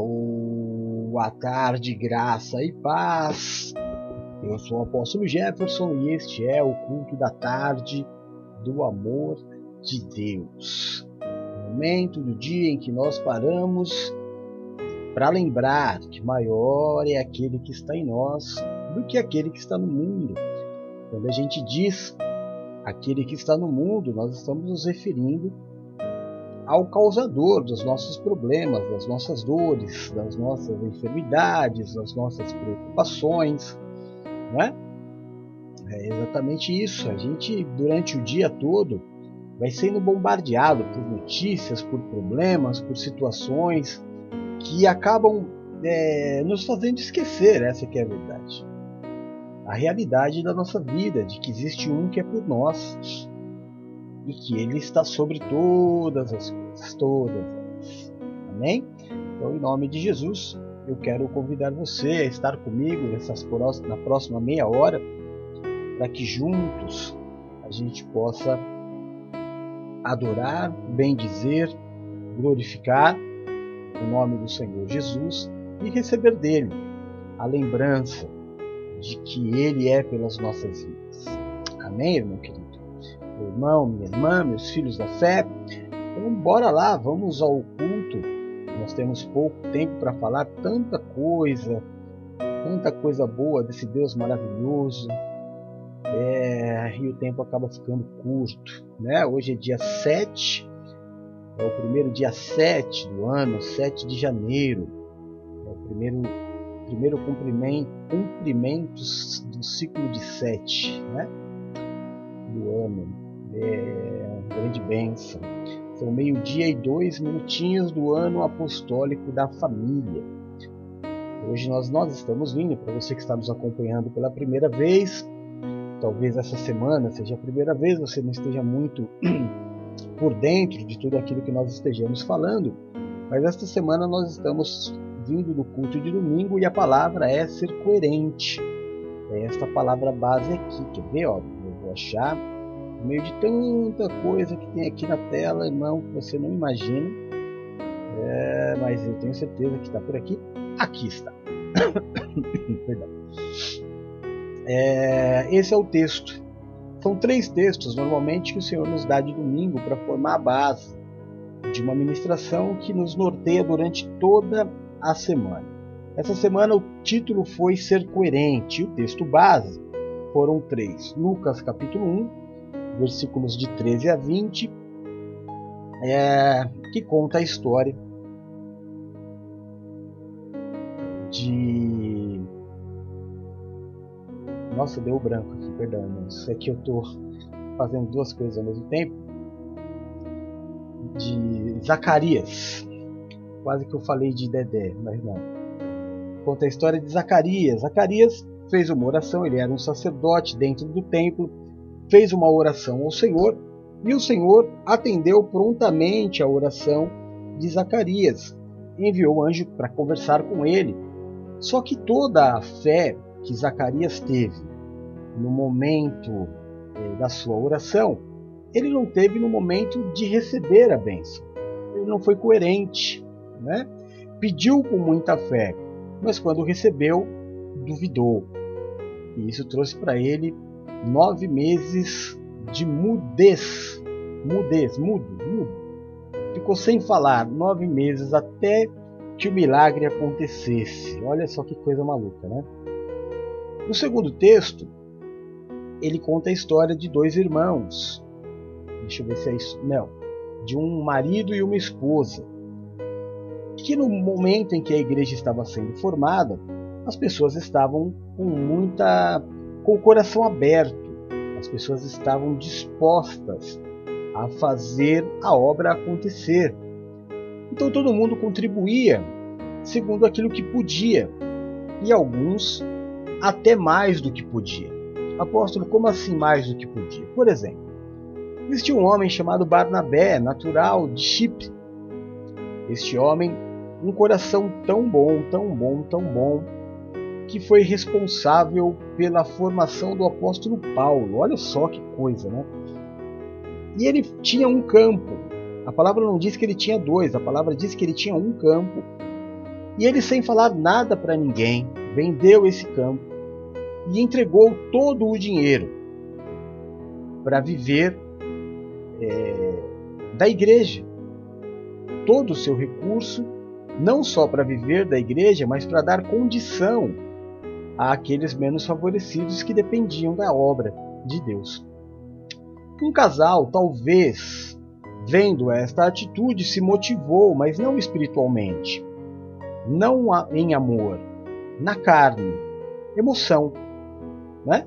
Boa tarde, graça e paz. Eu sou o apóstolo Jefferson e este é o culto da tarde do amor de Deus. O momento do dia em que nós paramos para lembrar que maior é aquele que está em nós do que aquele que está no mundo. Quando a gente diz aquele que está no mundo, nós estamos nos referindo ao causador dos nossos problemas, das nossas dores, das nossas enfermidades, das nossas preocupações, não é? É exatamente isso. A gente, durante o dia todo, vai sendo bombardeado por notícias, por problemas, por situações que acabam é, nos fazendo esquecer essa que é a verdade. A realidade da nossa vida, de que existe um que é por nós e que Ele está sobre todas as coisas, todas elas. Amém? Então, em nome de Jesus, eu quero convidar você a estar comigo nessas na próxima meia hora, para que juntos a gente possa adorar, bendizer, glorificar o nome do Senhor Jesus e receber dele a lembrança de que Ele é pelas nossas vidas. Amém, irmão querido? Meu irmão, minha irmã, meus filhos da fé. Então, bora lá, vamos ao culto. Nós temos pouco tempo para falar tanta coisa, tanta coisa boa desse Deus maravilhoso. É, e o tempo acaba ficando curto. Né? Hoje é dia 7, é o primeiro dia 7 do ano, 7 de janeiro. É o primeiro, primeiro cumprimento, cumprimentos do ciclo de 7 né? do ano é uma grande bênção. São meio-dia e dois minutinhos do ano apostólico da família. Hoje nós, nós estamos vindo, para você que está nos acompanhando pela primeira vez, talvez essa semana seja a primeira vez, você não esteja muito por dentro de tudo aquilo que nós estejamos falando, mas esta semana nós estamos vindo do culto de domingo e a palavra é ser coerente. É esta palavra base aqui, quer ver? Ó, eu vou achar no meio de tanta coisa que tem aqui na tela, irmão, que você não imagina. É, mas eu tenho certeza que está por aqui. Aqui está. Perdão. É, esse é o texto. São três textos, normalmente, que o Senhor nos dá de domingo para formar a base de uma ministração que nos norteia durante toda a semana. Essa semana o título foi Ser Coerente. O texto base foram três: Lucas capítulo 1, versículos de 13 a 20, é, que conta a história de. Nossa, deu branco aqui, perdão, mas é que eu estou fazendo duas coisas ao mesmo tempo. De Zacarias. Quase que eu falei de Dedé, mas não. Conta a história de Zacarias. Zacarias fez uma oração, ele era um sacerdote dentro do templo fez uma oração ao Senhor e o Senhor atendeu prontamente a oração de Zacarias. Enviou o anjo para conversar com ele. Só que toda a fé que Zacarias teve no momento eh, da sua oração, ele não teve no momento de receber a bênção. Ele não foi coerente. Né? Pediu com muita fé, mas quando recebeu, duvidou. E isso trouxe para ele nove meses de mudez. Mudez, mudo, mudo. Ficou sem falar nove meses até que o milagre acontecesse. Olha só que coisa maluca, né? No segundo texto, ele conta a história de dois irmãos. Deixa eu ver se é isso. Não. De um marido e uma esposa. Que no momento em que a igreja estava sendo formada, as pessoas estavam com muita com o coração aberto. As pessoas estavam dispostas a fazer a obra acontecer. Então todo mundo contribuía segundo aquilo que podia, e alguns até mais do que podia. Apóstolo, como assim mais do que podia? Por exemplo, existia um homem chamado Barnabé, natural de Chipre. Este homem, um coração tão bom, tão bom, tão bom, que foi responsável pela formação do apóstolo Paulo. Olha só que coisa, né? E ele tinha um campo. A palavra não diz que ele tinha dois, a palavra diz que ele tinha um campo E ele, sem falar nada para ninguém, vendeu esse campo e entregou todo o dinheiro para viver é, da igreja. Todo o seu recurso, não só para viver da igreja, mas para dar condição àqueles menos favorecidos que dependiam da obra de Deus. Um casal, talvez, vendo esta atitude, se motivou, mas não espiritualmente, não em amor, na carne, emoção, né?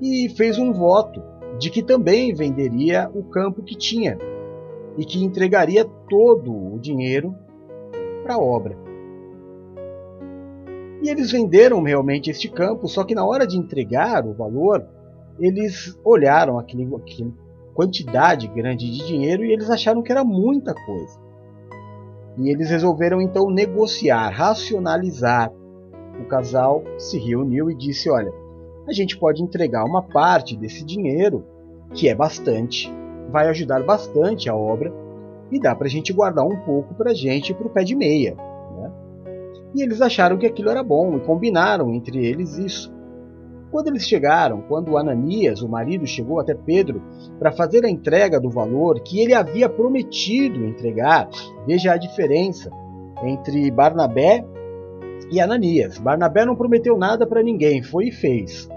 E fez um voto de que também venderia o campo que tinha e que entregaria todo o dinheiro para a obra. E eles venderam realmente este campo, só que na hora de entregar o valor, eles olharam aquele, aquele quantidade grande de dinheiro e eles acharam que era muita coisa. E eles resolveram então negociar, racionalizar. O casal se reuniu e disse: Olha, a gente pode entregar uma parte desse dinheiro, que é bastante, vai ajudar bastante a obra, e dá para a gente guardar um pouco para a gente para o pé de meia. E eles acharam que aquilo era bom e combinaram entre eles isso. Quando eles chegaram, quando Ananias, o marido, chegou até Pedro para fazer a entrega do valor que ele havia prometido entregar, veja a diferença entre Barnabé e Ananias. Barnabé não prometeu nada para ninguém, foi e fez.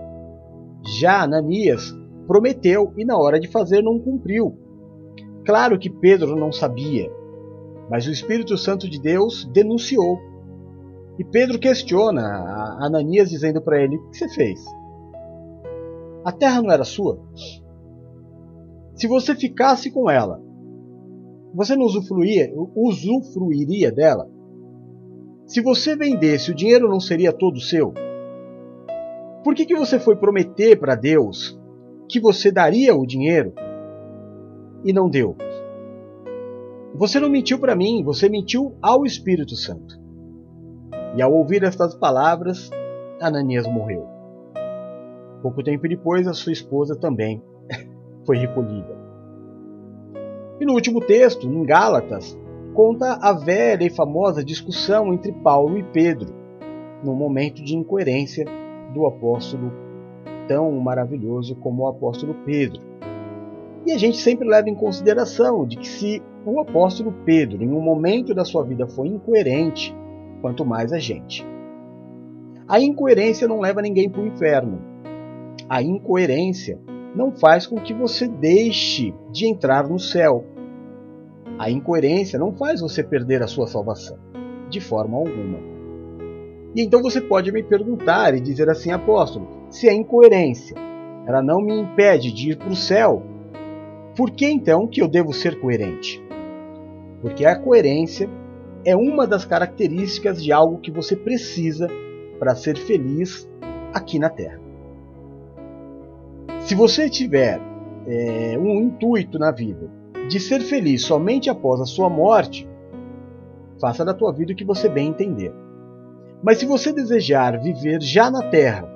Já Ananias prometeu e na hora de fazer não cumpriu. Claro que Pedro não sabia, mas o Espírito Santo de Deus denunciou. E Pedro questiona Ananias dizendo para ele: O que você fez? A terra não era sua? Se você ficasse com ela, você não usufruía, usufruiria dela? Se você vendesse, o dinheiro não seria todo seu? Por que, que você foi prometer para Deus que você daria o dinheiro e não deu? Você não mentiu para mim, você mentiu ao Espírito Santo. E ao ouvir estas palavras, Ananias morreu. Pouco tempo depois, a sua esposa também foi recolhida. E no último texto, em Gálatas, conta a velha e famosa discussão entre Paulo e Pedro, no momento de incoerência do apóstolo tão maravilhoso como o apóstolo Pedro. E a gente sempre leva em consideração de que se o apóstolo Pedro, em um momento da sua vida, foi incoerente, quanto mais a gente. A incoerência não leva ninguém para o inferno, a incoerência não faz com que você deixe de entrar no céu. A incoerência não faz você perder a sua salvação, de forma alguma. E então você pode me perguntar e dizer assim, apóstolo, se a incoerência ela não me impede de ir para o céu, por que então que eu devo ser coerente? Porque a coerência é uma das características de algo que você precisa para ser feliz aqui na Terra. Se você tiver é, um intuito na vida de ser feliz somente após a sua morte, faça da tua vida o que você bem entender. Mas se você desejar viver já na terra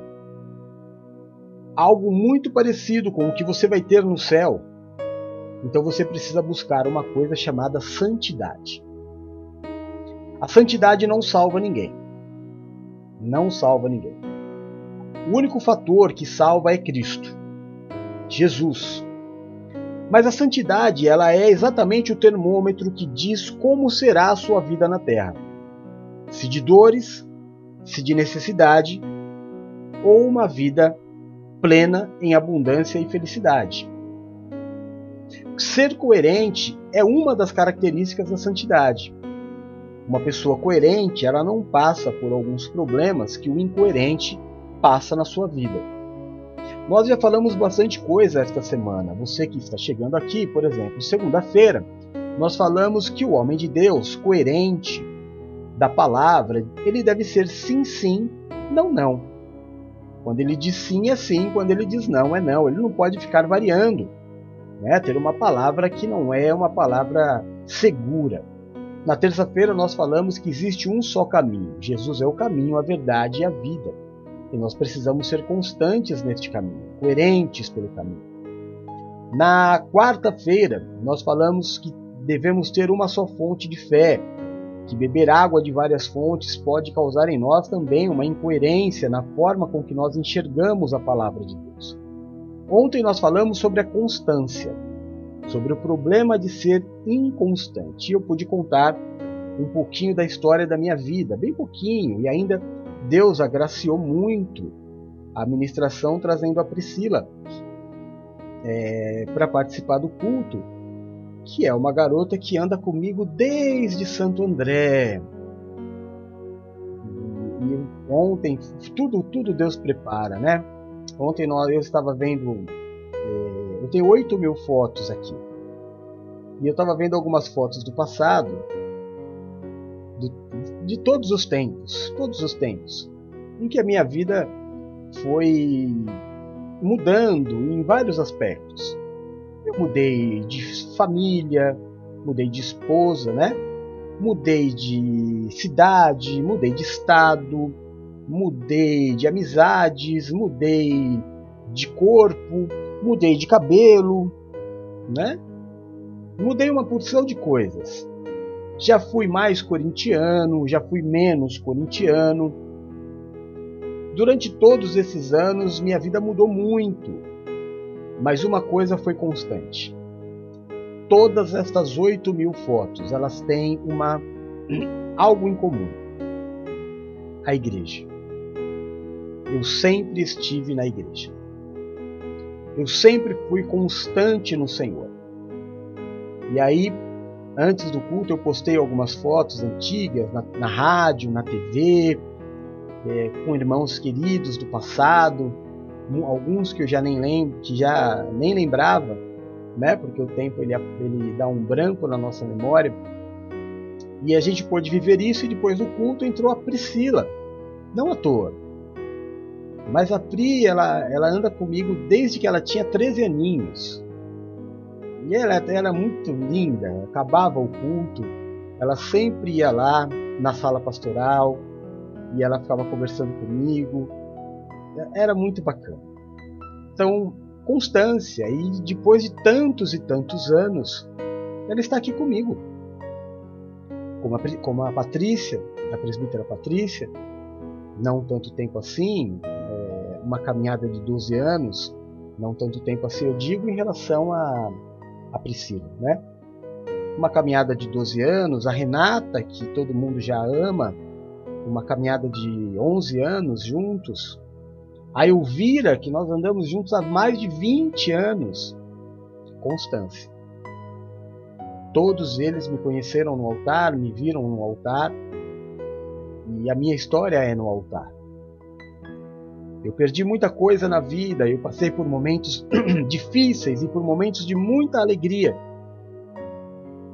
algo muito parecido com o que você vai ter no céu, então você precisa buscar uma coisa chamada santidade. A santidade não salva ninguém. Não salva ninguém. O único fator que salva é Cristo. Jesus. Mas a santidade, ela é exatamente o termômetro que diz como será a sua vida na terra. Se de dores, se de necessidade, ou uma vida plena em abundância e felicidade. Ser coerente é uma das características da santidade. Uma pessoa coerente, ela não passa por alguns problemas que o incoerente passa na sua vida. Nós já falamos bastante coisa esta semana. Você que está chegando aqui, por exemplo, segunda-feira, nós falamos que o homem de Deus, coerente da palavra, ele deve ser sim, sim, não, não. Quando ele diz sim é sim, quando ele diz não é não. Ele não pode ficar variando, né? ter uma palavra que não é uma palavra segura. Na terça-feira nós falamos que existe um só caminho. Jesus é o caminho, a verdade e a vida. E nós precisamos ser constantes neste caminho, coerentes pelo caminho. Na quarta-feira, nós falamos que devemos ter uma só fonte de fé, que beber água de várias fontes pode causar em nós também uma incoerência na forma com que nós enxergamos a palavra de Deus. Ontem nós falamos sobre a constância, sobre o problema de ser inconstante. E eu pude contar um pouquinho da história da minha vida, bem pouquinho, e ainda Deus agraciou muito a ministração trazendo a Priscila é, para participar do culto que é uma garota que anda comigo desde Santo André. E ontem, tudo, tudo Deus prepara, né? Ontem eu estava vendo, é, tenho 8 mil fotos aqui. E eu estava vendo algumas fotos do passado, do, de todos os tempos, todos os tempos, em que a minha vida foi mudando em vários aspectos. Eu mudei de família, mudei de esposa, né? Mudei de cidade, mudei de estado, mudei de amizades, mudei de corpo, mudei de cabelo, né? Mudei uma porção de coisas. Já fui mais corintiano, já fui menos corintiano. Durante todos esses anos, minha vida mudou muito mas uma coisa foi constante. Todas estas 8 mil fotos, elas têm uma algo em comum. A igreja. Eu sempre estive na igreja. Eu sempre fui constante no Senhor. E aí, antes do culto, eu postei algumas fotos antigas na, na rádio, na TV, é, com irmãos queridos do passado, alguns que eu já nem lembro, que já nem lembrava, né? Porque o tempo ele, ele dá um branco na nossa memória. E a gente pôde viver isso e depois do culto entrou a Priscila, não à toa. Mas a Pri, ela, ela anda comigo desde que ela tinha 13 aninhos. E ela, era muito linda, acabava o culto, ela sempre ia lá na sala pastoral e ela ficava conversando comigo era muito bacana. Então, constância, e depois de tantos e tantos anos, ela está aqui comigo. Como a, como a Patrícia, a presbítera Patrícia, não tanto tempo assim, é, uma caminhada de 12 anos, não tanto tempo assim, eu digo em relação a, a Priscila, né? Uma caminhada de 12 anos, a Renata, que todo mundo já ama, uma caminhada de 11 anos juntos, a Elvira, que nós andamos juntos há mais de 20 anos. Constância. Todos eles me conheceram no altar, me viram no altar, e a minha história é no altar. Eu perdi muita coisa na vida, eu passei por momentos difíceis e por momentos de muita alegria,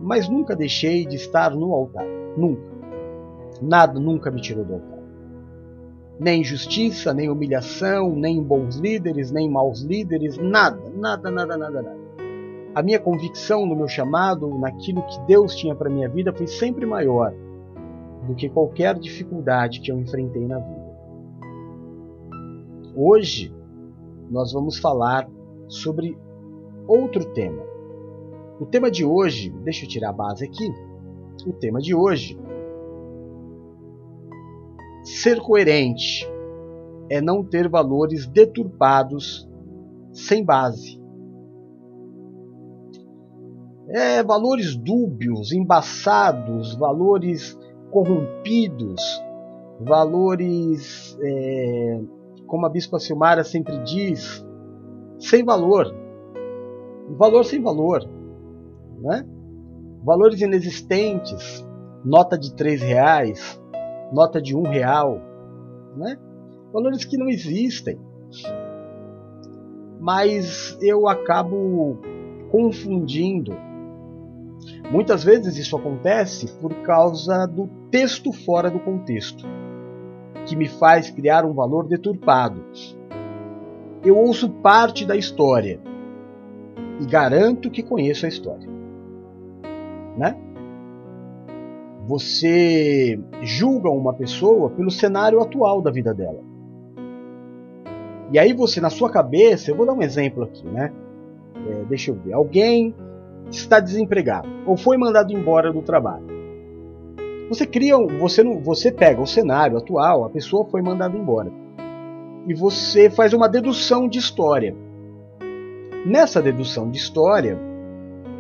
mas nunca deixei de estar no altar. Nunca. Nada nunca me tirou do altar nem injustiça, nem humilhação, nem bons líderes, nem maus líderes, nada, nada, nada, nada, nada. A minha convicção no meu chamado, naquilo que Deus tinha para minha vida, foi sempre maior do que qualquer dificuldade que eu enfrentei na vida. Hoje nós vamos falar sobre outro tema. O tema de hoje, deixa eu tirar a base aqui. O tema de hoje Ser coerente é não ter valores deturpados sem base. É, valores dúbios, embaçados, valores corrompidos, valores, é, como a Bispa Silmara sempre diz, sem valor. Valor sem valor. Né? Valores inexistentes, nota de três reais, nota de um real, né? valores que não existem. Mas eu acabo confundindo. Muitas vezes isso acontece por causa do texto fora do contexto, que me faz criar um valor deturpado. Eu ouço parte da história e garanto que conheço a história. Né? Você julga uma pessoa pelo cenário atual da vida dela. E aí você, na sua cabeça, eu vou dar um exemplo aqui, né? É, deixa eu ver. Alguém está desempregado ou foi mandado embora do trabalho. Você cria, você não, você pega o cenário atual, a pessoa foi mandada embora. E você faz uma dedução de história. Nessa dedução de história,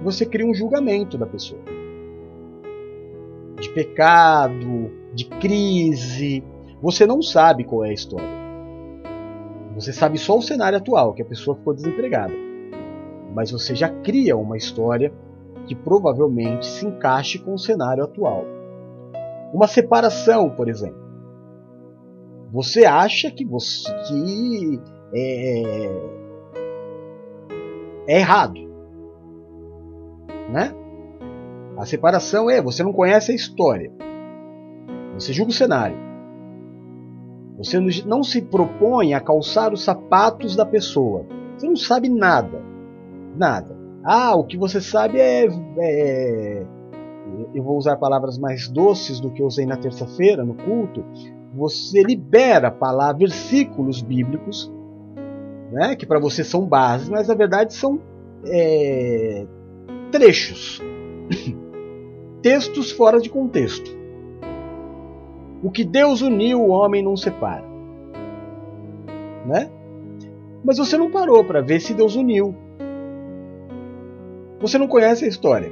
você cria um julgamento da pessoa. De pecado, de crise. Você não sabe qual é a história. Você sabe só o cenário atual, que a pessoa ficou desempregada. Mas você já cria uma história que provavelmente se encaixe com o cenário atual. Uma separação, por exemplo. Você acha que você que é, é errado, né? A separação é você não conhece a história, você julga o cenário. Você não se propõe a calçar os sapatos da pessoa. Você não sabe nada, nada. Ah, o que você sabe é, é eu vou usar palavras mais doces do que usei na terça-feira no culto. Você libera palavras, versículos bíblicos, né, que para você são bases, mas na verdade são é, trechos, textos fora de contexto. O que Deus uniu, o homem não separa, né? Mas você não parou para ver se Deus uniu. Você não conhece a história.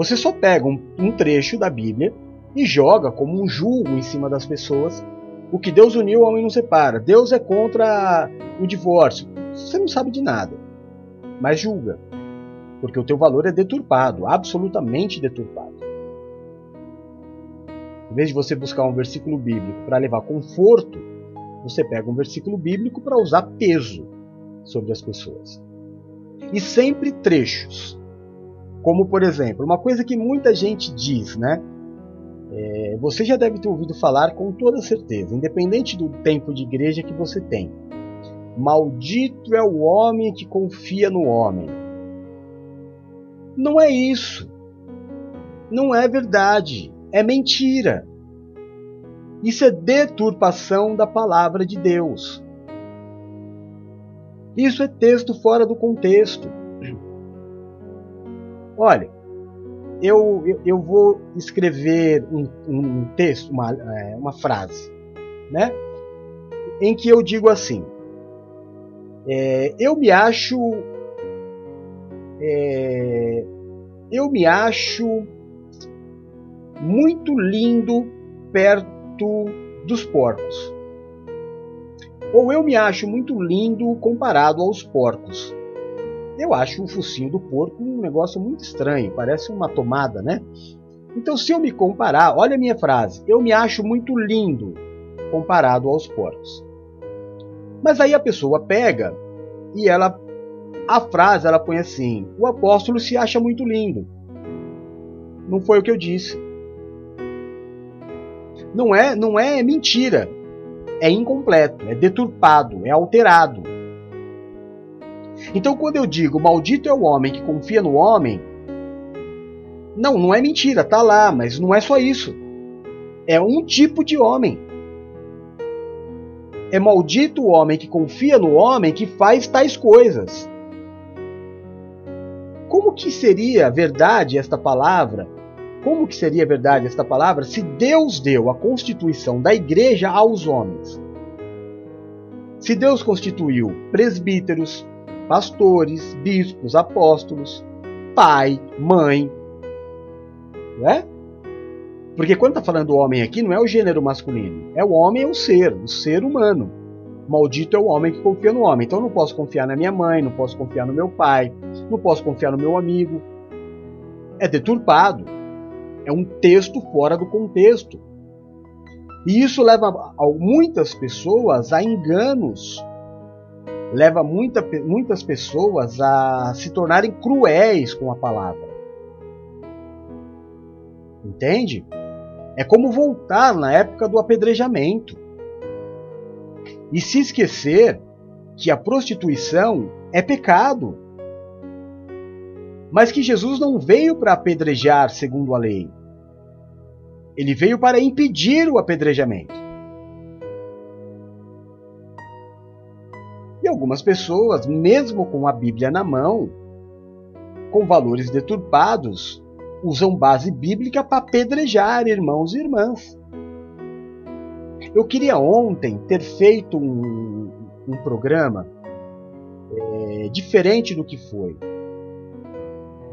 Você só pega um, um trecho da Bíblia e joga como um julgo em cima das pessoas. O que Deus uniu, o homem não separa. Deus é contra o divórcio. Você não sabe de nada, mas julga. Porque o teu valor é deturpado, absolutamente deturpado. Em vez de você buscar um versículo bíblico para levar conforto, você pega um versículo bíblico para usar peso sobre as pessoas. E sempre trechos. Como, por exemplo, uma coisa que muita gente diz, né? É, você já deve ter ouvido falar com toda certeza, independente do tempo de igreja que você tem. Maldito é o homem que confia no homem. Não é isso. Não é verdade. É mentira. Isso é deturpação da palavra de Deus. Isso é texto fora do contexto. Olha, eu, eu, vou escrever um, um texto, uma, é, uma frase, né? Em que eu digo assim: é, eu me acho. É, eu me acho muito lindo perto dos porcos. Ou eu me acho muito lindo comparado aos porcos. Eu acho o focinho do porco um negócio muito estranho, parece uma tomada, né? Então, se eu me comparar, olha a minha frase: eu me acho muito lindo comparado aos porcos. Mas aí a pessoa pega e ela a frase ela põe assim: o apóstolo se acha muito lindo. Não foi o que eu disse. Não é, não é mentira. É incompleto, é deturpado, é alterado. Então, quando eu digo maldito é o homem que confia no homem, não, não é mentira, tá lá, mas não é só isso. É um tipo de homem. É maldito o homem que confia no homem que faz tais coisas. Como que seria verdade esta palavra? Como que seria verdade esta palavra se Deus deu a constituição da igreja aos homens? Se Deus constituiu presbíteros, pastores, bispos, apóstolos, pai, mãe. Né? Porque quando está falando do homem aqui, não é o gênero masculino. É o homem, é o ser, o ser humano. Maldito é o homem que confia no homem. Então não posso confiar na minha mãe, não posso confiar no meu pai, não posso confiar no meu amigo. É deturpado. É um texto fora do contexto. E isso leva muitas pessoas a enganos leva muita, muitas pessoas a se tornarem cruéis com a palavra. Entende? É como voltar na época do apedrejamento e se esquecer que a prostituição é pecado, mas que Jesus não veio para apedrejar segundo a lei. Ele veio para impedir o apedrejamento. Algumas pessoas, mesmo com a Bíblia na mão, com valores deturpados, usam base bíblica para apedrejar irmãos e irmãs. Eu queria ontem ter feito um, um programa é, diferente do que foi.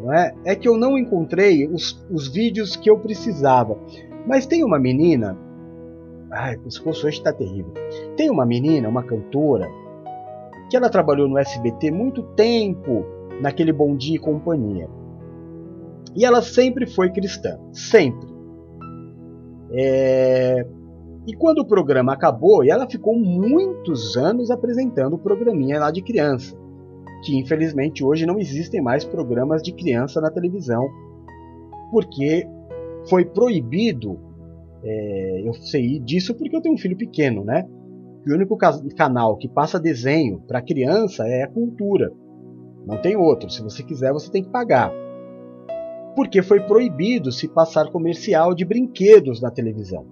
Não é? é que eu não encontrei os, os vídeos que eu precisava. Mas tem uma menina. Ai, o pescoço hoje está terrível. Tem uma menina, uma cantora, que ela trabalhou no SBT muito tempo, naquele Bom Dia e Companhia. E ela sempre foi cristã. Sempre. É... E quando o programa acabou, ela ficou muitos anos apresentando o programinha lá de criança que infelizmente hoje não existem mais programas de criança na televisão, porque foi proibido. É, eu sei disso porque eu tenho um filho pequeno, né? O único canal que passa desenho para criança é a cultura. Não tem outro. Se você quiser, você tem que pagar. Porque foi proibido se passar comercial de brinquedos na televisão.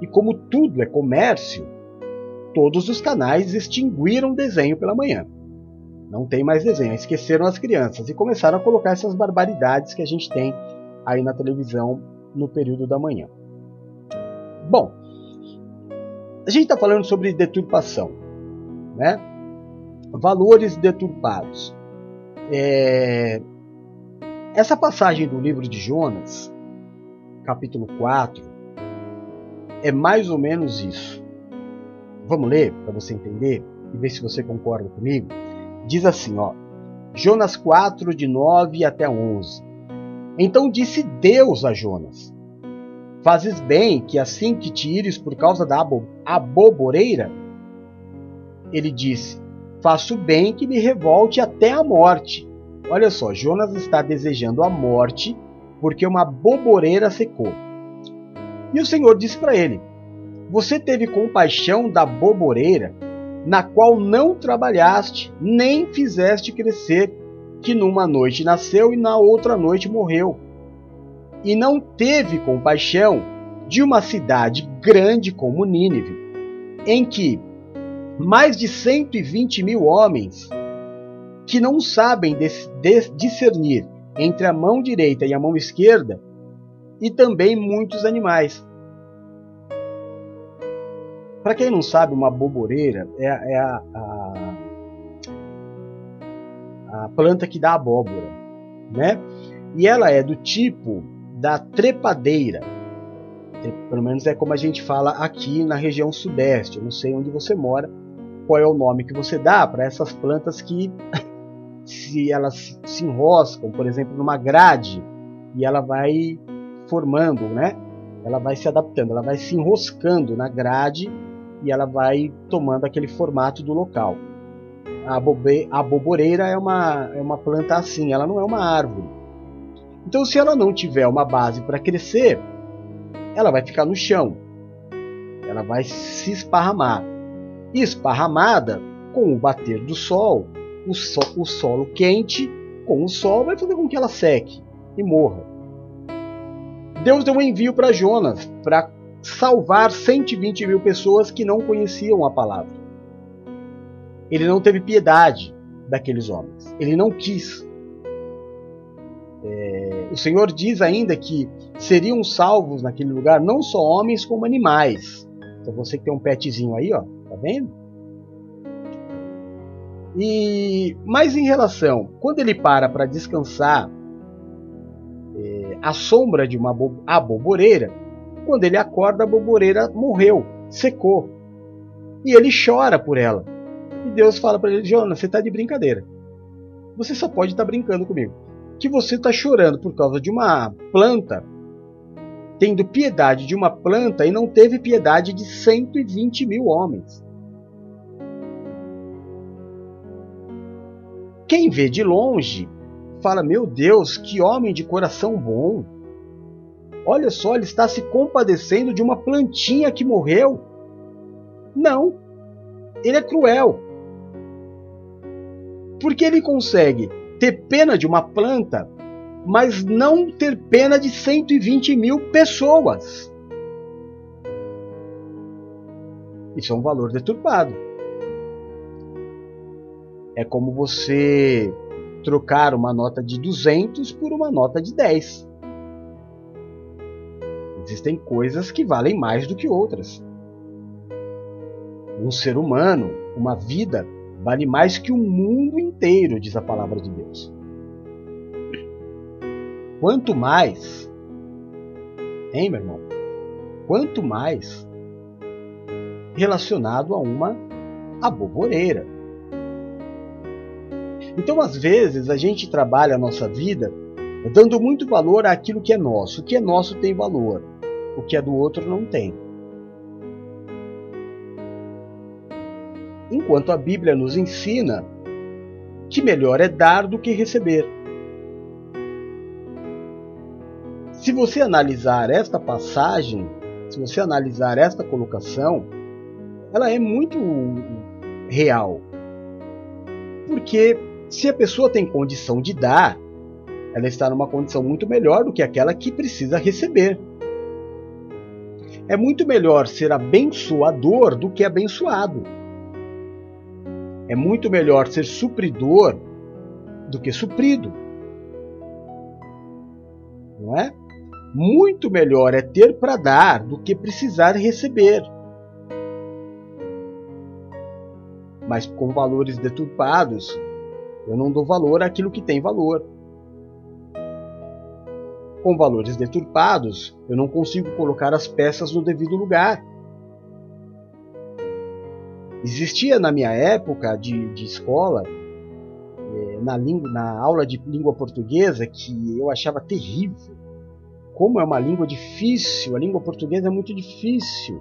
E como tudo é comércio, todos os canais extinguiram desenho pela manhã. Não tem mais desenho. Esqueceram as crianças e começaram a colocar essas barbaridades que a gente tem aí na televisão no período da manhã. Bom, a gente está falando sobre deturpação, né? Valores deturpados. É... Essa passagem do livro de Jonas, capítulo 4, é mais ou menos isso. Vamos ler para você entender e ver se você concorda comigo? Diz assim, ó, Jonas 4, de 9 até 11. Então disse Deus a Jonas: Fazes bem que assim que te ires por causa da aboboreira? Ele disse: Faço bem que me revolte até a morte. Olha só, Jonas está desejando a morte porque uma boboreira secou. E o Senhor disse para ele: Você teve compaixão da boboreira na qual não trabalhaste, nem fizeste crescer, que numa noite nasceu e na outra noite morreu. E não teve compaixão de uma cidade grande como Nínive, em que mais de 120 mil homens que não sabem discernir entre a mão direita e a mão esquerda, e também muitos animais. Para quem não sabe, uma boboreira é, é a, a, a, planta que dá abóbora, né? E ela é do tipo da trepadeira. Pelo menos é como a gente fala aqui na região sudeste. Eu não sei onde você mora, qual é o nome que você dá para essas plantas que se elas se enroscam, por exemplo, numa grade e ela vai formando, né? Ela vai se adaptando, ela vai se enroscando na grade e ela vai tomando aquele formato do local. A, bobe, a boboreira é uma, é uma planta assim, ela não é uma árvore. Então, se ela não tiver uma base para crescer, ela vai ficar no chão. Ela vai se esparramar. E esparramada, com o bater do sol, o, so, o solo quente com o sol vai fazer com que ela seque e morra. Deus deu um envio para Jonas para salvar 120 mil pessoas que não conheciam a palavra. Ele não teve piedade daqueles homens. Ele não quis. É, o Senhor diz ainda que seriam salvos naquele lugar não só homens como animais. Então você que tem um petzinho aí, ó, tá vendo? E mais em relação, quando ele para para descansar é, à sombra de uma aboboreira, quando ele acorda, a boboreira morreu, secou. E ele chora por ela. E Deus fala para ele: Jonas, você está de brincadeira. Você só pode estar tá brincando comigo. Que você está chorando por causa de uma planta, tendo piedade de uma planta e não teve piedade de 120 mil homens. Quem vê de longe fala: Meu Deus, que homem de coração bom Olha só, ele está se compadecendo de uma plantinha que morreu. Não, ele é cruel. Porque ele consegue ter pena de uma planta, mas não ter pena de 120 mil pessoas. Isso é um valor deturpado. É como você trocar uma nota de 200 por uma nota de 10. Existem coisas que valem mais do que outras. Um ser humano, uma vida, vale mais que o mundo inteiro, diz a palavra de Deus. Quanto mais, hein, meu irmão? Quanto mais relacionado a uma aboboreira. Então, às vezes, a gente trabalha a nossa vida dando muito valor àquilo que é nosso. O que é nosso tem valor, o que é do outro não tem. Enquanto a Bíblia nos ensina que melhor é dar do que receber. Se você analisar esta passagem, se você analisar esta colocação, ela é muito real. Porque se a pessoa tem condição de dar, ela está numa condição muito melhor do que aquela que precisa receber. É muito melhor ser abençoador do que abençoado. É muito melhor ser supridor do que suprido. Não é? Muito melhor é ter para dar do que precisar receber. Mas com valores deturpados, eu não dou valor àquilo que tem valor. Com valores deturpados, eu não consigo colocar as peças no devido lugar. Existia na minha época de, de escola, é, na, na aula de língua portuguesa, que eu achava terrível. Como é uma língua difícil, a língua portuguesa é muito difícil.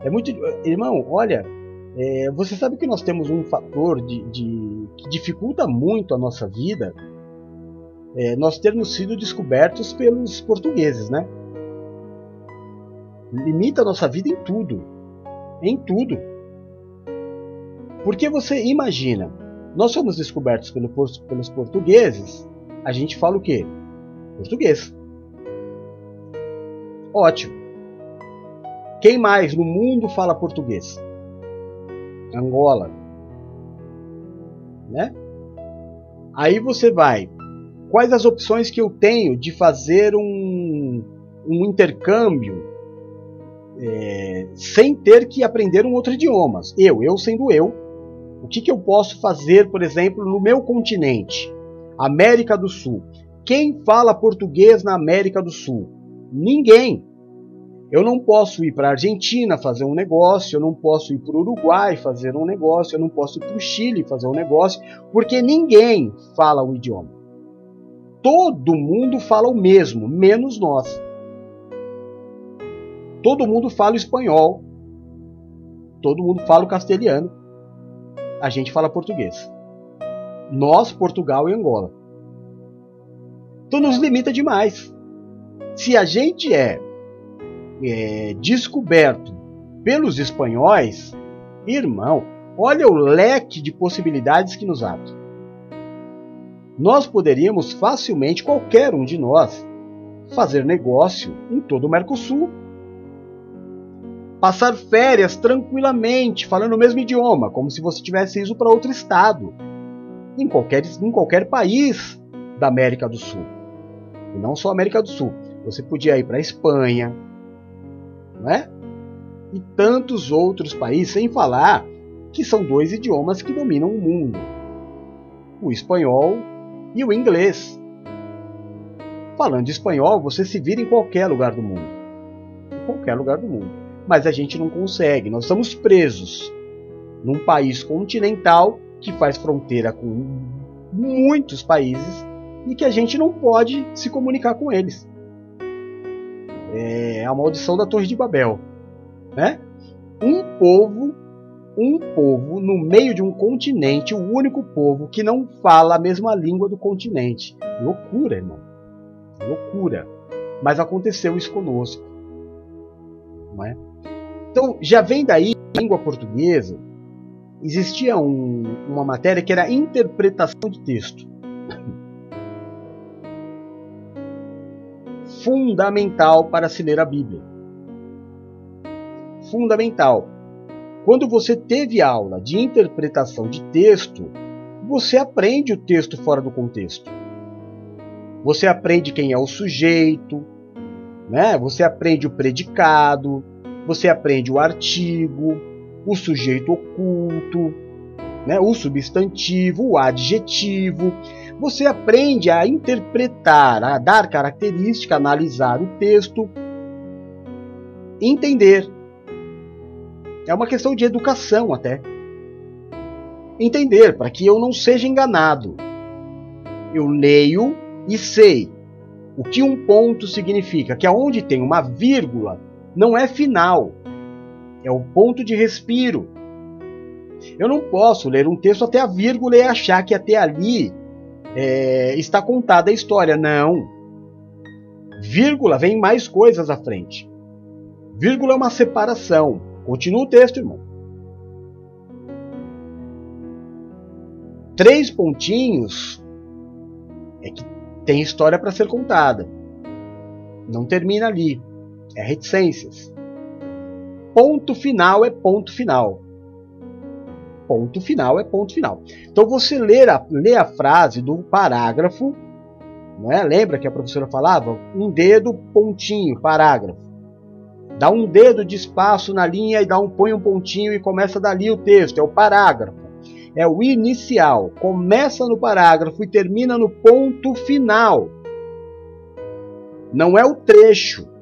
É muito. Irmão, olha, é, você sabe que nós temos um fator de, de que dificulta muito a nossa vida, é, nós termos sido descobertos pelos portugueses, né? Limita a nossa vida em tudo em tudo. Porque você imagina, nós somos descobertos pelo, pelos portugueses, a gente fala o quê? Português. Ótimo. Quem mais no mundo fala português? Angola. Né? Aí você vai. Quais as opções que eu tenho de fazer um, um intercâmbio é, sem ter que aprender um outro idioma. Eu, eu sendo eu, o que, que eu posso fazer, por exemplo, no meu continente, América do Sul? Quem fala português na América do Sul? Ninguém. Eu não posso ir para a Argentina fazer um negócio, eu não posso ir para o Uruguai fazer um negócio, eu não posso ir para o Chile fazer um negócio, porque ninguém fala o idioma. Todo mundo fala o mesmo, menos nós. Todo mundo fala espanhol. Todo mundo fala castelhano. A gente fala português. Nós, Portugal e Angola. Então nos limita demais. Se a gente é, é descoberto pelos espanhóis, irmão, olha o leque de possibilidades que nos abre. Nós poderíamos facilmente, qualquer um de nós, fazer negócio em todo o Mercosul passar férias tranquilamente, falando o mesmo idioma, como se você tivesse ido para outro estado, em qualquer, em qualquer país da América do Sul. E não só América do Sul. Você podia ir para a Espanha, né? E tantos outros países, sem falar que são dois idiomas que dominam o mundo: o espanhol e o inglês. Falando espanhol, você se vira em qualquer lugar do mundo. Em qualquer lugar do mundo mas a gente não consegue. Nós estamos presos num país continental que faz fronteira com muitos países e que a gente não pode se comunicar com eles. É a maldição da Torre de Babel, né? Um povo, um povo no meio de um continente, o único povo que não fala a mesma língua do continente. Loucura, irmão. Loucura. Mas aconteceu isso conosco. Não é? Então, já vem daí, língua portuguesa, existia um, uma matéria que era interpretação de texto. Fundamental para se ler a Bíblia. Fundamental. Quando você teve aula de interpretação de texto, você aprende o texto fora do contexto. Você aprende quem é o sujeito, Né? Você aprende o predicado, você aprende o artigo, o sujeito oculto, né? o substantivo, o adjetivo. Você aprende a interpretar, a dar característica, analisar o texto, entender. É uma questão de educação até. Entender, para que eu não seja enganado. Eu leio e sei o que um ponto significa, que aonde tem uma vírgula não é final, é o ponto de respiro. Eu não posso ler um texto até a vírgula e achar que até ali é, está contada a história. Não. Vírgula vem mais coisas à frente. Vírgula é uma separação. Continua o texto, irmão. Três pontinhos é que tem história para ser contada. Não termina ali. É reticências. Ponto final é ponto final. Ponto final é ponto final. Então você lê a, lê a frase do parágrafo, não é? Lembra que a professora falava? Um dedo, pontinho, parágrafo. Dá um dedo de espaço na linha e dá um põe um pontinho e começa dali o texto. É o parágrafo. É o inicial. Começa no parágrafo e termina no ponto final. Não é o trecho.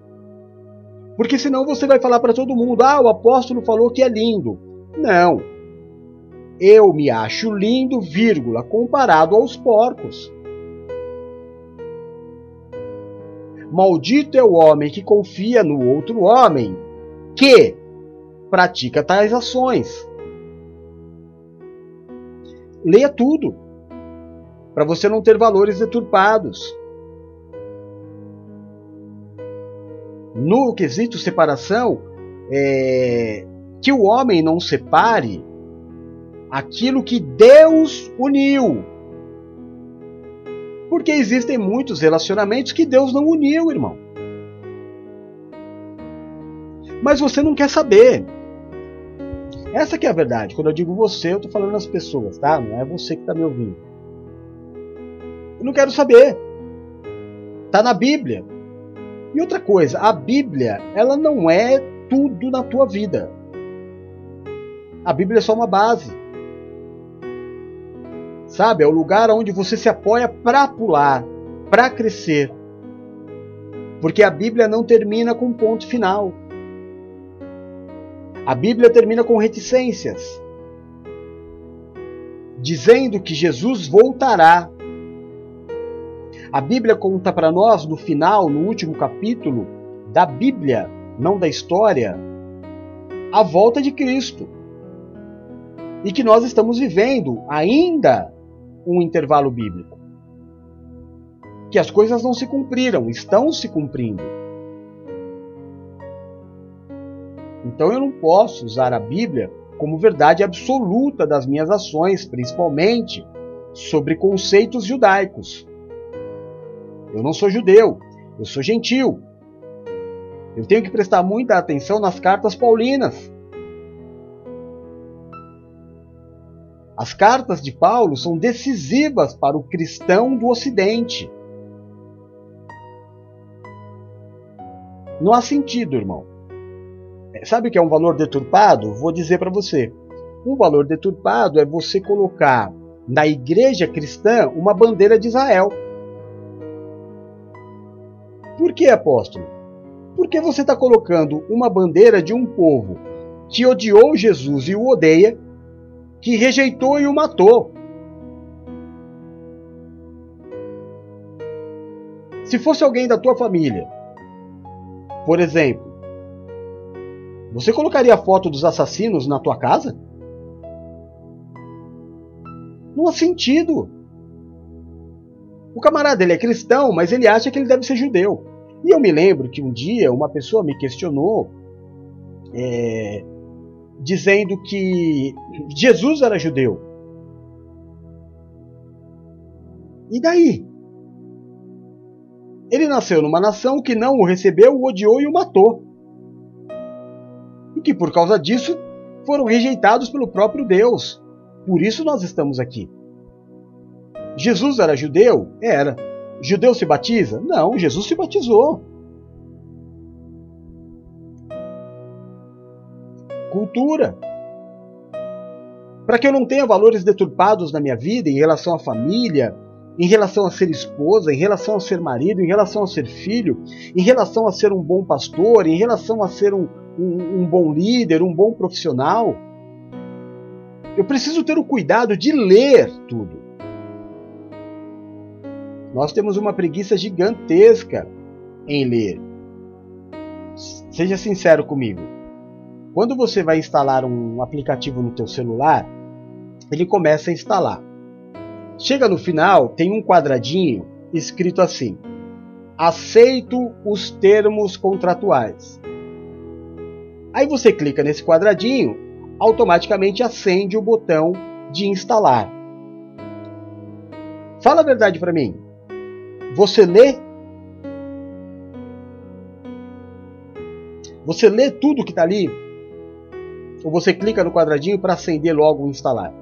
Porque senão você vai falar para todo mundo: ah, o apóstolo falou que é lindo. Não. Eu me acho lindo, vírgula, comparado aos porcos. Maldito é o homem que confia no outro homem, que pratica tais ações. Leia tudo, para você não ter valores deturpados. No quesito separação, é, que o homem não separe aquilo que Deus uniu. Porque existem muitos relacionamentos que Deus não uniu, irmão. Mas você não quer saber. Essa que é a verdade. Quando eu digo você, eu estou falando as pessoas, tá? Não é você que está me ouvindo. Eu não quero saber. Tá na Bíblia. E outra coisa, a Bíblia, ela não é tudo na tua vida. A Bíblia é só uma base. Sabe? É o lugar onde você se apoia para pular, para crescer. Porque a Bíblia não termina com ponto final. A Bíblia termina com reticências, dizendo que Jesus voltará. A Bíblia conta para nós no final, no último capítulo da Bíblia, não da história, a volta de Cristo. E que nós estamos vivendo ainda um intervalo bíblico. Que as coisas não se cumpriram, estão se cumprindo. Então eu não posso usar a Bíblia como verdade absoluta das minhas ações, principalmente sobre conceitos judaicos. Eu não sou judeu, eu sou gentil. Eu tenho que prestar muita atenção nas cartas paulinas. As cartas de Paulo são decisivas para o cristão do Ocidente. Não há sentido, irmão. É, sabe o que é um valor deturpado? Vou dizer para você. Um valor deturpado é você colocar na igreja cristã uma bandeira de Israel. Por que, apóstolo? Porque você está colocando uma bandeira de um povo que odiou Jesus e o odeia que rejeitou e o matou. Se fosse alguém da tua família, por exemplo, você colocaria a foto dos assassinos na tua casa? Não há sentido. O camarada ele é cristão, mas ele acha que ele deve ser judeu. E eu me lembro que um dia uma pessoa me questionou é, dizendo que Jesus era judeu. E daí? Ele nasceu numa nação que não o recebeu, o odiou e o matou. E que por causa disso foram rejeitados pelo próprio Deus. Por isso nós estamos aqui. Jesus era judeu? Era. Judeu se batiza? Não, Jesus se batizou. Cultura. Para que eu não tenha valores deturpados na minha vida em relação à família, em relação a ser esposa, em relação a ser marido, em relação a ser filho, em relação a ser um bom pastor, em relação a ser um, um, um bom líder, um bom profissional. Eu preciso ter o cuidado de ler tudo. Nós temos uma preguiça gigantesca em ler. Seja sincero comigo. Quando você vai instalar um aplicativo no teu celular, ele começa a instalar. Chega no final, tem um quadradinho escrito assim: Aceito os termos contratuais. Aí você clica nesse quadradinho, automaticamente acende o botão de instalar. Fala a verdade para mim. Você lê? Você lê tudo que está ali? Ou você clica no quadradinho para acender logo o instalar?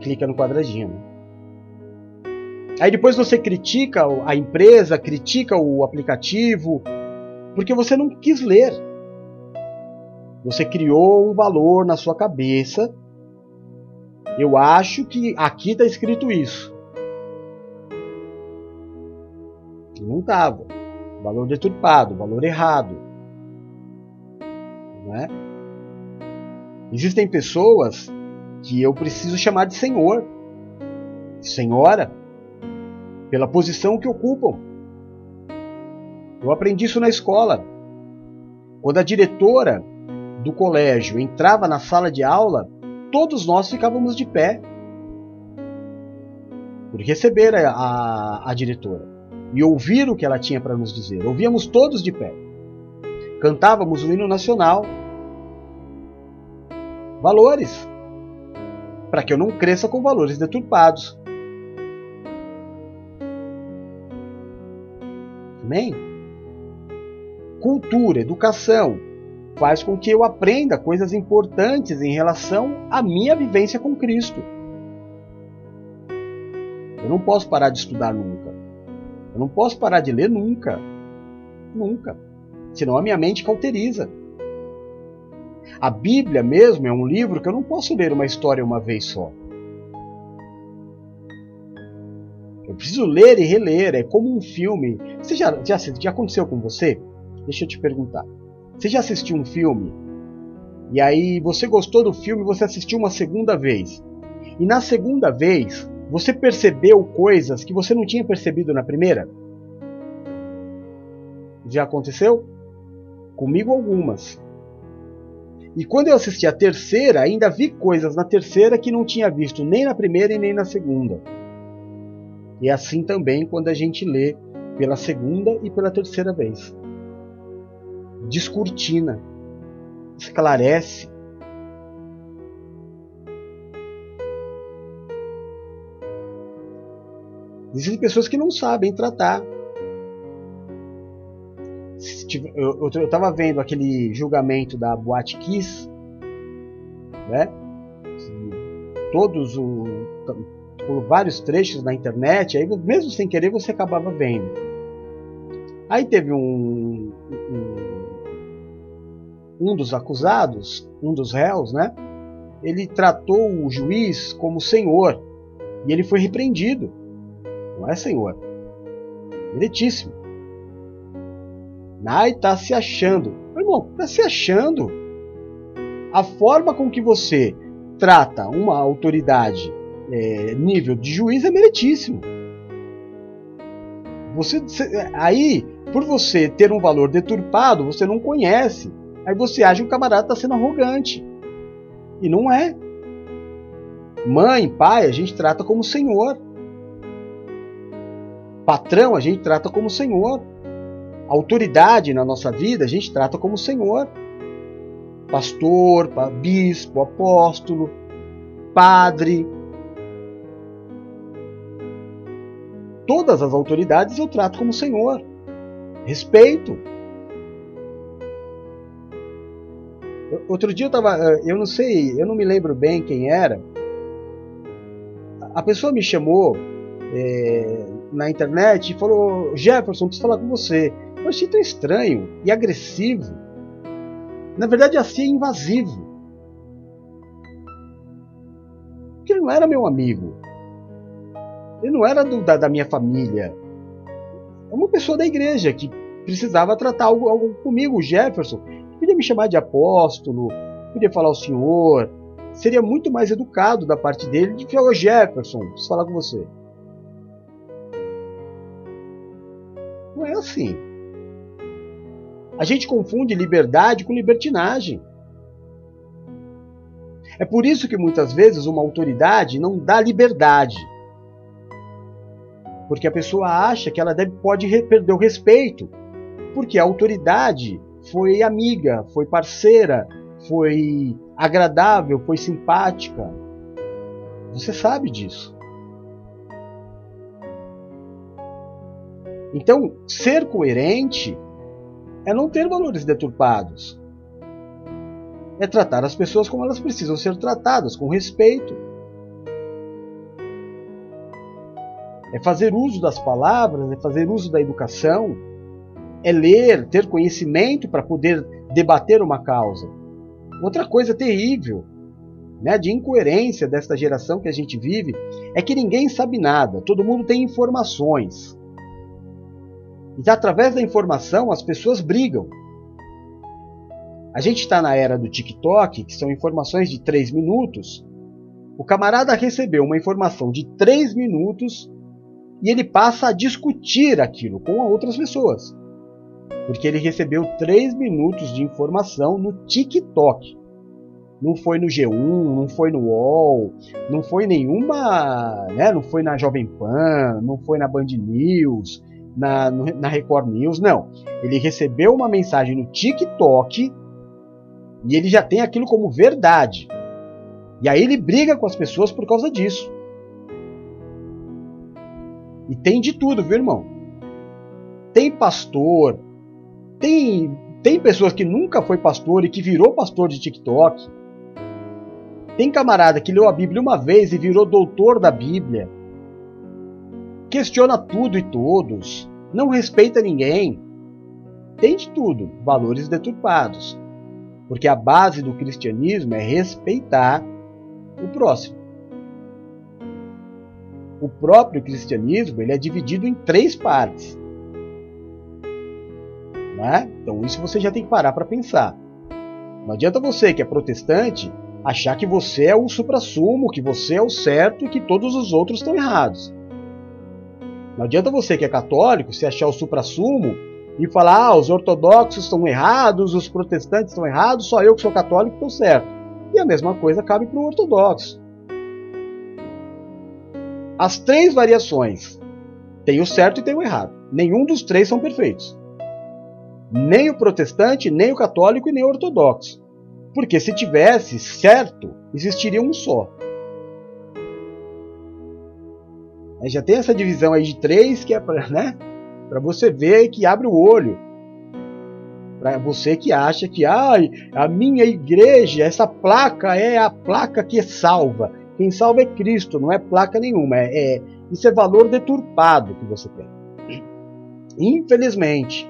Clica no quadradinho. Né? Aí depois você critica a empresa, critica o aplicativo, porque você não quis ler. Você criou um valor na sua cabeça. Eu acho que aqui está escrito isso. Não estava. Valor deturpado, valor errado. Não é? Existem pessoas que eu preciso chamar de senhor, senhora, pela posição que ocupam. Eu aprendi isso na escola. Quando a diretora do colégio entrava na sala de aula, todos nós ficávamos de pé por receber a, a, a diretora e ouvir o que ela tinha para nos dizer. Ouvíamos todos de pé. Cantávamos o hino nacional. Valores. Para que eu não cresça com valores deturpados. Amém? Cultura, educação, faz com que eu aprenda coisas importantes em relação à minha vivência com Cristo. Eu não posso parar de estudar nunca. Eu não posso parar de ler nunca. Nunca. Senão a minha mente cauteriza. A Bíblia mesmo é um livro que eu não posso ler uma história uma vez só. Eu preciso ler e reler, é como um filme. Você já, já, já aconteceu com você? Deixa eu te perguntar. Você já assistiu um filme e aí você gostou do filme, você assistiu uma segunda vez. E na segunda vez, você percebeu coisas que você não tinha percebido na primeira? Já aconteceu? Comigo algumas. E quando eu assisti a terceira, ainda vi coisas na terceira que não tinha visto nem na primeira e nem na segunda. E é assim também quando a gente lê pela segunda e pela terceira vez descortina, esclarece. Existem pessoas que não sabem tratar. Eu estava vendo aquele julgamento da Boate Kiss, né? Todos o, por vários trechos na internet, aí mesmo sem querer você acabava vendo. Aí teve um, um um dos acusados, um dos réus, né? Ele tratou o juiz como senhor e ele foi repreendido. Não é senhor. Direitíssimo. Ai, está se achando. Meu irmão, está se achando. A forma com que você trata uma autoridade é, nível de juiz é meritíssimo. Você, aí, por você ter um valor deturpado, você não conhece Aí você acha que o camarada está sendo arrogante. E não é. Mãe, pai, a gente trata como senhor. Patrão, a gente trata como senhor. Autoridade na nossa vida, a gente trata como senhor. Pastor, bispo, apóstolo, padre. Todas as autoridades eu trato como senhor. Respeito. Outro dia eu tava. Eh, eu não sei, eu não me lembro bem quem era. A pessoa me chamou é, na internet e falou: Jefferson, preciso falar com você. Eu achei tão estranho e agressivo. Na verdade, assim é invasivo. Porque ele não era meu amigo. Ele não era do, da, da, minha família. É uma pessoa da igreja que precisava tratar algo, algo comigo, o Jefferson. Podia me chamar de apóstolo, podia falar o senhor. Seria muito mais educado da parte dele de falar, Jefferson, preciso falar com você. Não é assim. A gente confunde liberdade com libertinagem. É por isso que muitas vezes uma autoridade não dá liberdade. Porque a pessoa acha que ela deve, pode perder o respeito. Porque a autoridade foi amiga, foi parceira, foi agradável, foi simpática. Você sabe disso. Então, ser coerente é não ter valores deturpados. É tratar as pessoas como elas precisam ser tratadas, com respeito. É fazer uso das palavras, é fazer uso da educação, é ler, ter conhecimento para poder debater uma causa. Outra coisa terrível, né, de incoerência desta geração que a gente vive, é que ninguém sabe nada, todo mundo tem informações. E através da informação as pessoas brigam. A gente está na era do TikTok, que são informações de 3 minutos. O camarada recebeu uma informação de 3 minutos e ele passa a discutir aquilo com outras pessoas. Porque ele recebeu 3 minutos de informação no TikTok. Não foi no G1, não foi no UOL, não foi nenhuma. Né, não foi na Jovem Pan, não foi na Band News, na, na Record News, não. Ele recebeu uma mensagem no TikTok e ele já tem aquilo como verdade. E aí ele briga com as pessoas por causa disso. E tem de tudo, viu, irmão? Tem pastor, tem, tem pessoas que nunca foi pastor e que virou pastor de TikTok. Tem camarada que leu a Bíblia uma vez e virou doutor da Bíblia questiona tudo e todos, não respeita ninguém. Tem de tudo, valores deturpados. Porque a base do cristianismo é respeitar o próximo. O próprio cristianismo ele é dividido em três partes. Né? Então isso você já tem que parar para pensar. Não adianta você que é protestante achar que você é o suprassumo, que você é o certo e que todos os outros estão errados. Não adianta você que é católico se achar o supra-sumo e falar: ah, os ortodoxos estão errados, os protestantes estão errados, só eu que sou católico estou certo. E a mesma coisa cabe para o ortodoxo. As três variações tem o certo e tem o errado. Nenhum dos três são perfeitos. Nem o protestante, nem o católico e nem o ortodoxo. Porque se tivesse certo, existiria um só. Já tem essa divisão aí de três que é para né, você ver que abre o olho. Para você que acha que ah, a minha igreja, essa placa é a placa que salva. Quem salva é Cristo, não é placa nenhuma. É, é isso é valor deturpado que você tem. Infelizmente.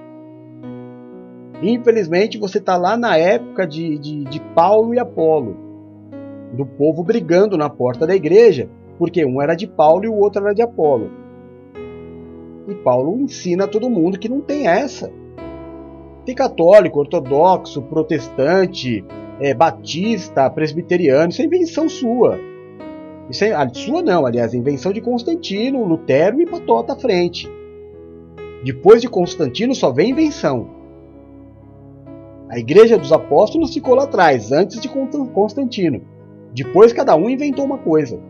Infelizmente você está lá na época de, de, de Paulo e Apolo. Do povo brigando na porta da igreja porque um era de Paulo e o outro era de Apolo. E Paulo ensina a todo mundo que não tem essa. Tem católico, ortodoxo, protestante, é, batista, presbiteriano, isso é invenção sua. Isso é, ah, sua não, aliás, é invenção de Constantino, Lutero e Patota à frente. Depois de Constantino só vem invenção. A igreja dos apóstolos ficou lá atrás, antes de Constantino. Depois cada um inventou uma coisa.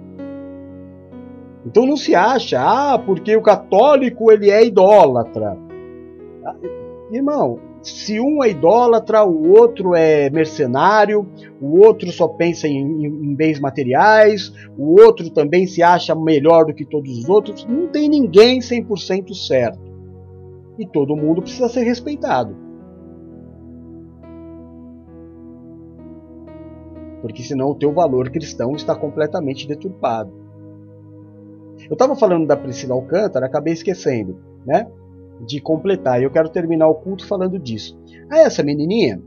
Então não se acha, ah, porque o católico ele é idólatra. Ah, irmão, se um é idólatra, o outro é mercenário, o outro só pensa em, em, bens materiais, o outro também se acha melhor do que todos os outros, não tem ninguém 100% certo. E todo mundo precisa ser respeitado. Porque senão o teu valor cristão está completamente deturpado. Eu estava falando da Priscila Alcântara, acabei esquecendo, né? De completar. E eu quero terminar o culto falando disso. Ah, essa menininha,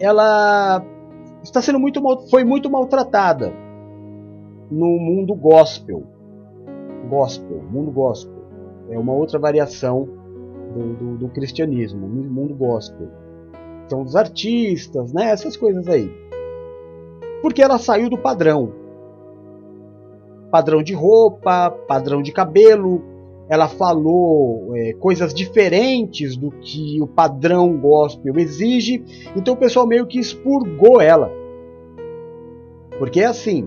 ela está sendo muito mal, foi muito maltratada no mundo gospel. Gospel, mundo gospel. É uma outra variação do, do, do cristianismo, mundo gospel. Então, os artistas, né, essas coisas aí. Porque ela saiu do padrão. Padrão de roupa, padrão de cabelo. Ela falou é, coisas diferentes do que o padrão gospel exige. Então o pessoal meio que expurgou ela. Porque é assim: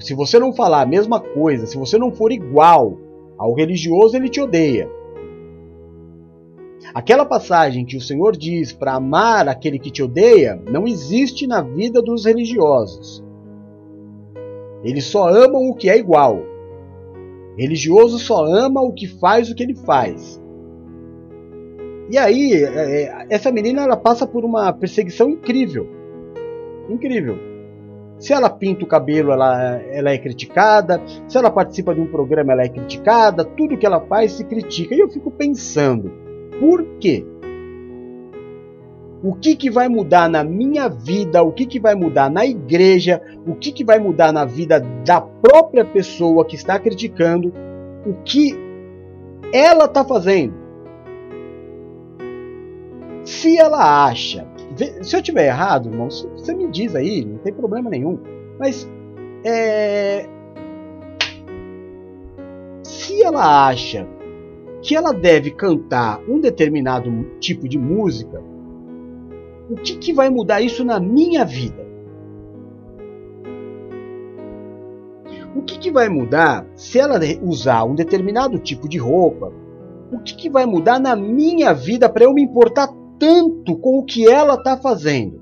se você não falar a mesma coisa, se você não for igual ao religioso, ele te odeia. Aquela passagem que o Senhor diz para amar aquele que te odeia não existe na vida dos religiosos. Eles só amam o que é igual. Religioso só ama o que faz o que ele faz. E aí, é, é, essa menina ela passa por uma perseguição incrível. Incrível. Se ela pinta o cabelo, ela, ela é criticada. Se ela participa de um programa, ela é criticada. Tudo que ela faz se critica. E eu fico pensando, por quê? O que, que vai mudar na minha vida? O que, que vai mudar na igreja? O que, que vai mudar na vida da própria pessoa que está criticando? O que ela está fazendo? Se ela acha. Se eu tiver errado, irmão, você me diz aí, não tem problema nenhum. Mas. É, se ela acha que ela deve cantar um determinado tipo de música, o que, que vai mudar isso na minha vida? O que, que vai mudar se ela usar um determinado tipo de roupa? O que, que vai mudar na minha vida para eu me importar tanto com o que ela está fazendo?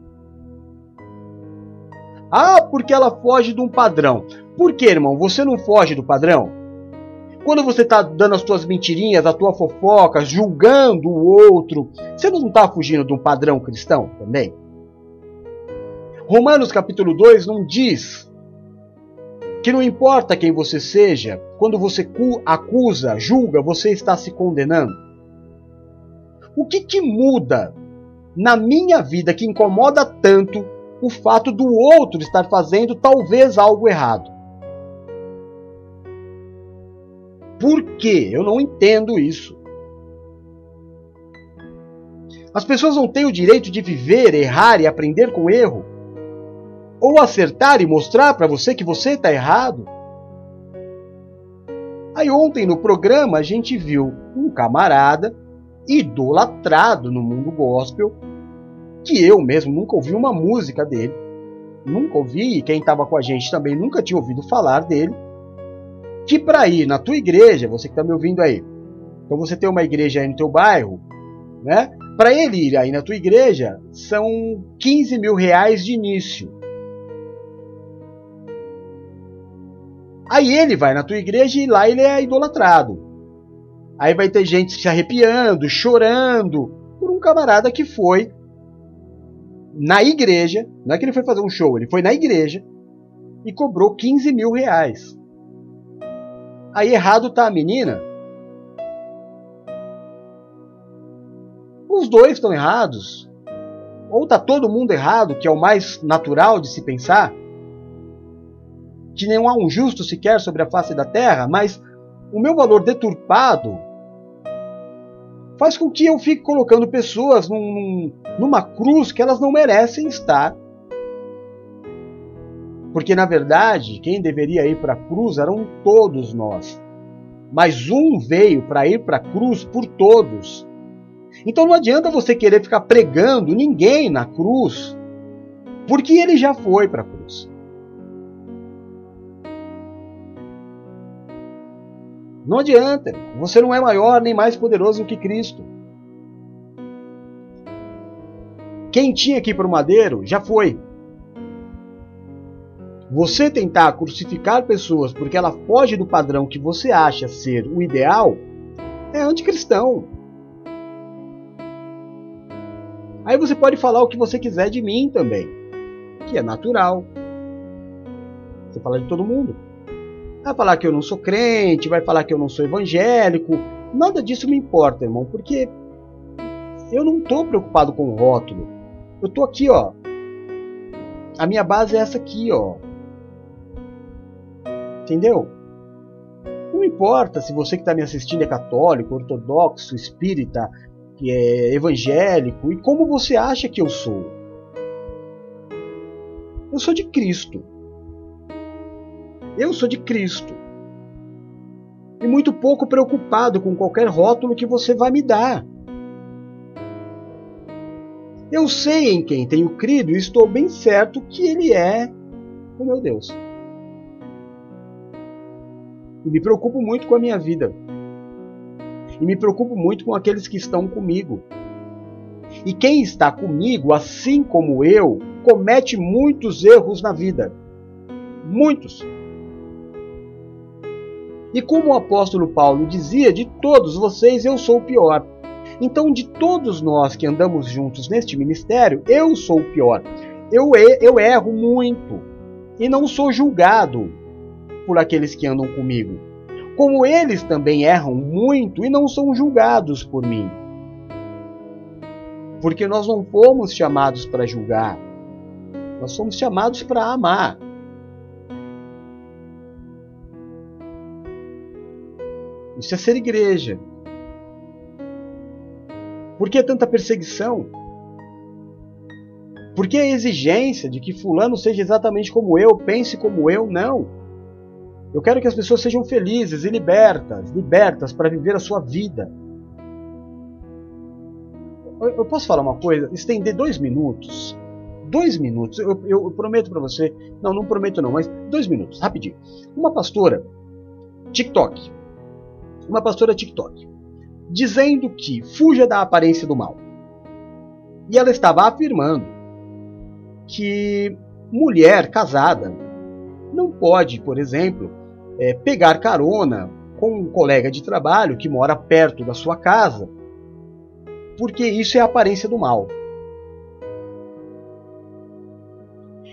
Ah, porque ela foge de um padrão. Por que, irmão? Você não foge do padrão? Quando você está dando as suas mentirinhas, a tua fofoca, julgando o outro, você não está fugindo de um padrão cristão também? Romanos capítulo 2 não diz que não importa quem você seja, quando você acusa, julga, você está se condenando. O que, que muda na minha vida que incomoda tanto o fato do outro estar fazendo talvez algo errado? Por quê? Eu não entendo isso. As pessoas não têm o direito de viver, errar e aprender com erro? Ou acertar e mostrar para você que você está errado? Aí ontem no programa a gente viu um camarada idolatrado no mundo gospel, que eu mesmo nunca ouvi uma música dele, nunca ouvi, e quem estava com a gente também nunca tinha ouvido falar dele que para ir na tua igreja, você que está me ouvindo aí, então você tem uma igreja aí no teu bairro, né? Para ele ir aí na tua igreja, são 15 mil reais de início. Aí ele vai na tua igreja e lá ele é idolatrado. Aí vai ter gente se arrepiando, chorando, por um camarada que foi na igreja, não é que ele foi fazer um show, ele foi na igreja e cobrou 15 mil reais. Aí errado tá a menina. Os dois estão errados. Ou tá todo mundo errado, que é o mais natural de se pensar. Que não há um justo sequer sobre a face da terra, mas o meu valor deturpado faz com que eu fique colocando pessoas num, numa cruz que elas não merecem estar. Porque na verdade, quem deveria ir para a cruz eram todos nós. Mas um veio para ir para a cruz por todos. Então não adianta você querer ficar pregando ninguém na cruz, porque ele já foi para a cruz. Não adianta, você não é maior nem mais poderoso que Cristo. Quem tinha que ir para o madeiro já foi. Você tentar crucificar pessoas porque ela foge do padrão que você acha ser o ideal é anticristão. Aí você pode falar o que você quiser de mim também, que é natural. Você fala de todo mundo. Vai falar que eu não sou crente, vai falar que eu não sou evangélico. Nada disso me importa, irmão, porque eu não estou preocupado com o rótulo. Eu tô aqui, ó. A minha base é essa aqui, ó. Entendeu? Não importa se você que está me assistindo é católico, ortodoxo, espírita, que é evangélico e como você acha que eu sou. Eu sou de Cristo. Eu sou de Cristo. E muito pouco preocupado com qualquer rótulo que você vai me dar. Eu sei em quem tenho crido e estou bem certo que Ele é o meu Deus. E me preocupo muito com a minha vida. E me preocupo muito com aqueles que estão comigo. E quem está comigo, assim como eu, comete muitos erros na vida. Muitos. E como o apóstolo Paulo dizia, de todos vocês eu sou o pior. Então, de todos nós que andamos juntos neste ministério, eu sou o pior. Eu, eu erro muito e não sou julgado por aqueles que andam comigo. Como eles também erram muito e não são julgados por mim. Porque nós não fomos chamados para julgar, nós somos chamados para amar. Isso é ser igreja. Por que tanta perseguição? Por que a exigência de que fulano seja exatamente como eu, pense como eu? Não. Eu quero que as pessoas sejam felizes e libertas, libertas para viver a sua vida. Eu posso falar uma coisa? Estender dois minutos. Dois minutos. Eu, eu prometo para você. Não, não prometo não, mas dois minutos, rapidinho. Uma pastora, TikTok. Uma pastora TikTok. Dizendo que fuja da aparência do mal. E ela estava afirmando que mulher casada não pode, por exemplo, é, pegar carona com um colega de trabalho que mora perto da sua casa, porque isso é a aparência do mal.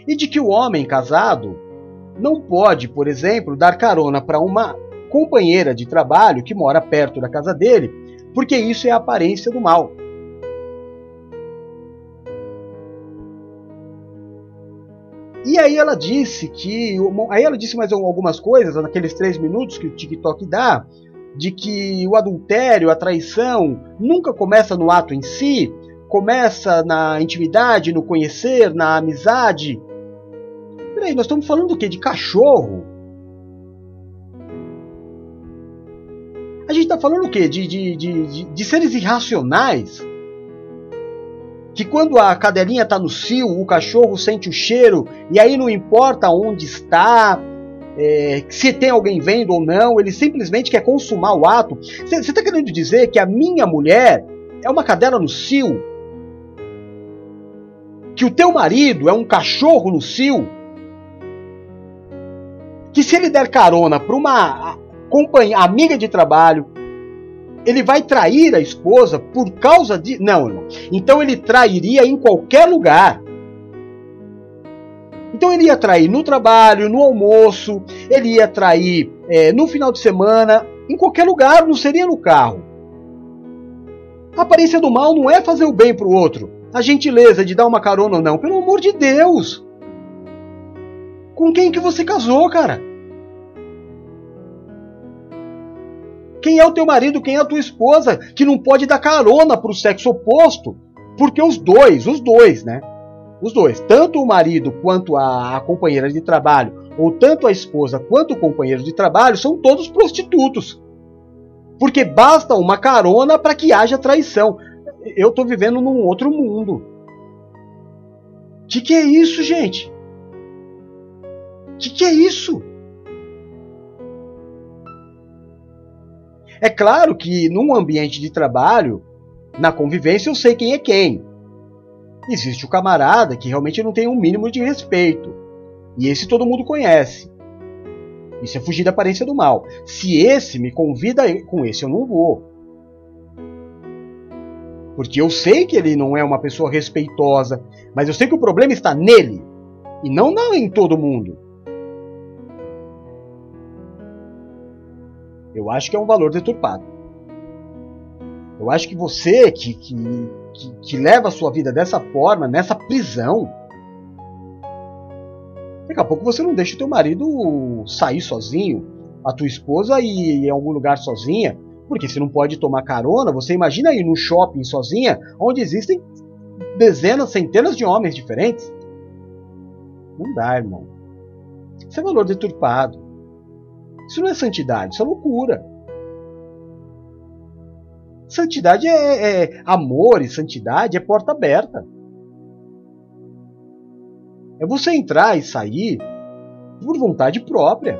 E de que o homem casado não pode, por exemplo, dar carona para uma companheira de trabalho que mora perto da casa dele, porque isso é a aparência do mal. E aí ela disse que. Aí ela disse mais algumas coisas naqueles três minutos que o TikTok dá, de que o adultério, a traição, nunca começa no ato em si, começa na intimidade, no conhecer, na amizade. Peraí, nós estamos falando do quê? De cachorro? A gente está falando o quê? De, de, de, de, seres irracionais? Que quando a cadelinha está no cio, o cachorro sente o cheiro e aí não importa onde está, é, se tem alguém vendo ou não, ele simplesmente quer consumar o ato. Você está querendo dizer que a minha mulher é uma cadela no cio? Que o teu marido é um cachorro no cio? Que se ele der carona para uma companhia, amiga de trabalho, ele vai trair a esposa por causa de. Não, irmão. Então ele trairia em qualquer lugar. Então ele ia trair no trabalho, no almoço, ele ia trair é, no final de semana, em qualquer lugar, não seria no carro. A aparência do mal não é fazer o bem para o outro, a gentileza de dar uma carona ou não, pelo amor de Deus. Com quem que você casou, cara? Quem é o teu marido? Quem é a tua esposa? Que não pode dar carona para o sexo oposto? Porque os dois, os dois, né? Os dois, tanto o marido quanto a, a companheira de trabalho, ou tanto a esposa quanto o companheiro de trabalho, são todos prostitutos. Porque basta uma carona para que haja traição. Eu estou vivendo num outro mundo. O que, é isso, gente? O que é isso? É claro que num ambiente de trabalho, na convivência, eu sei quem é quem. Existe o camarada que realmente não tem um mínimo de respeito. E esse todo mundo conhece. Isso é fugir da aparência do mal. Se esse me convida, com esse eu não vou. Porque eu sei que ele não é uma pessoa respeitosa, mas eu sei que o problema está nele e não, em todo mundo. Eu acho que é um valor deturpado. Eu acho que você que, que, que, que leva a sua vida dessa forma, nessa prisão, daqui a pouco você não deixa o teu marido sair sozinho, a tua esposa ir em algum lugar sozinha, porque se não pode tomar carona, você imagina ir no shopping sozinha, onde existem dezenas, centenas de homens diferentes? Não dá, irmão. Isso é valor deturpado. Isso não é santidade, isso é loucura. Santidade é, é amor e santidade é porta aberta. É você entrar e sair por vontade própria.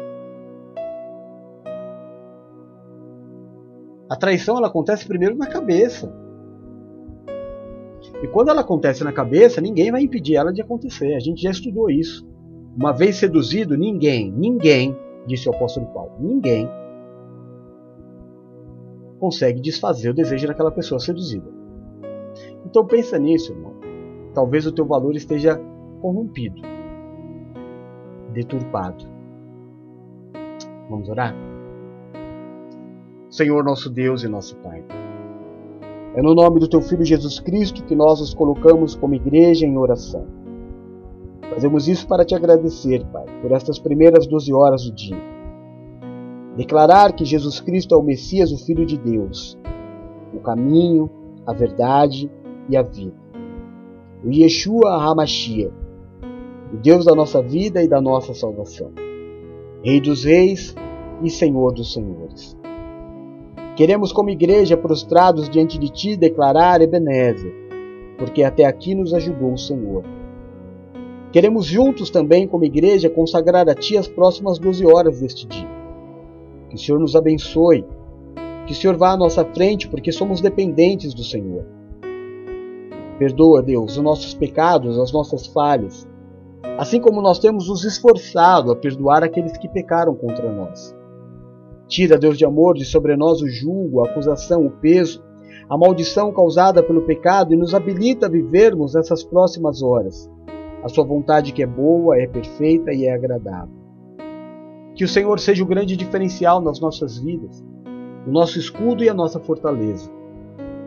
A traição ela acontece primeiro na cabeça. E quando ela acontece na cabeça, ninguém vai impedir ela de acontecer. A gente já estudou isso. Uma vez seduzido, ninguém, ninguém, disse o apóstolo Paulo, ninguém consegue desfazer o desejo daquela pessoa seduzida. Então pensa nisso, irmão. Talvez o teu valor esteja corrompido, deturpado. Vamos orar? Senhor nosso Deus e nosso Pai. É no nome do Teu Filho Jesus Cristo que nós nos colocamos como igreja em oração. Fazemos isso para te agradecer, Pai, por estas primeiras 12 horas do dia. Declarar que Jesus Cristo é o Messias, o Filho de Deus, o caminho, a verdade e a vida. O Yeshua HaMashiach, o Deus da nossa vida e da nossa salvação. Rei dos reis e Senhor dos senhores. Queremos, como igreja, prostrados diante de Ti, declarar Ebenezer, porque até aqui nos ajudou o Senhor. Queremos juntos também, como igreja, consagrar a Ti as próximas 12 horas deste dia. Que o Senhor nos abençoe, que o Senhor vá à nossa frente, porque somos dependentes do Senhor. Perdoa, Deus, os nossos pecados, as nossas falhas, assim como nós temos nos esforçado a perdoar aqueles que pecaram contra nós. Tira, Deus de amor, de sobre nós o julgo, a acusação, o peso, a maldição causada pelo pecado e nos habilita a vivermos essas próximas horas. A sua vontade que é boa, é perfeita e é agradável. Que o Senhor seja o grande diferencial nas nossas vidas, o nosso escudo e a nossa fortaleza,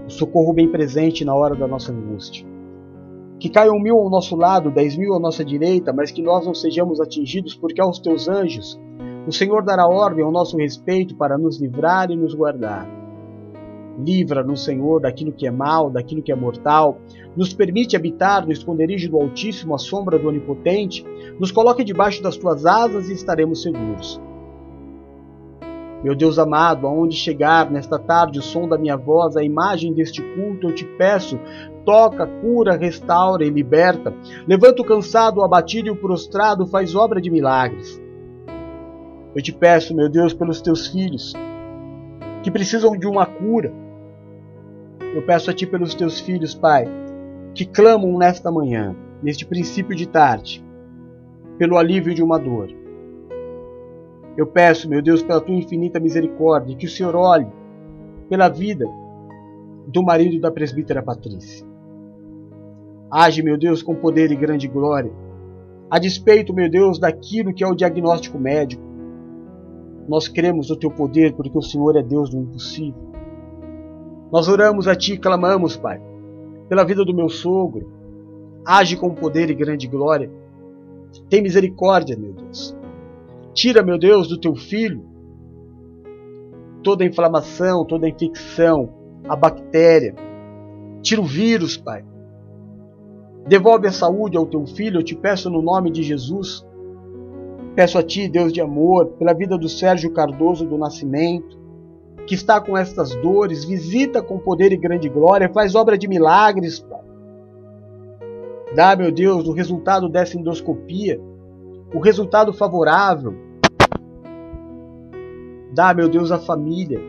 o socorro bem presente na hora da nossa angústia. Que caiam mil ao nosso lado, dez mil à nossa direita, mas que nós não sejamos atingidos, porque aos teus anjos o Senhor dará ordem ao nosso respeito para nos livrar e nos guardar. Livra-nos, Senhor, daquilo que é mal, daquilo que é mortal. Nos permite habitar no esconderijo do Altíssimo, à sombra do Onipotente. Nos coloque debaixo das tuas asas e estaremos seguros. Meu Deus amado, aonde chegar nesta tarde o som da minha voz, a imagem deste culto, eu te peço, toca, cura, restaura e liberta. Levanta o cansado, o abatido e o prostrado, faz obra de milagres. Eu te peço, meu Deus, pelos teus filhos que precisam de uma cura. Eu peço a ti pelos teus filhos, Pai, que clamam nesta manhã, neste princípio de tarde, pelo alívio de uma dor. Eu peço, meu Deus, pela tua infinita misericórdia, que o Senhor olhe pela vida do marido da presbítera Patrícia. Age, meu Deus, com poder e grande glória, a despeito, meu Deus, daquilo que é o diagnóstico médico, nós cremos no teu poder porque o Senhor é Deus do impossível. Nós oramos a ti e clamamos, Pai, pela vida do meu sogro. Age com poder e grande glória. Tem misericórdia, meu Deus. Tira, meu Deus, do teu filho toda a inflamação, toda a infecção, a bactéria. Tira o vírus, Pai. Devolve a saúde ao teu filho, eu te peço no nome de Jesus. Peço a Ti, Deus de amor, pela vida do Sérgio Cardoso do Nascimento, que está com estas dores, visita com poder e grande glória, faz obra de milagres, Pai. Dá, meu Deus, o resultado dessa endoscopia, o resultado favorável. Dá, meu Deus, à família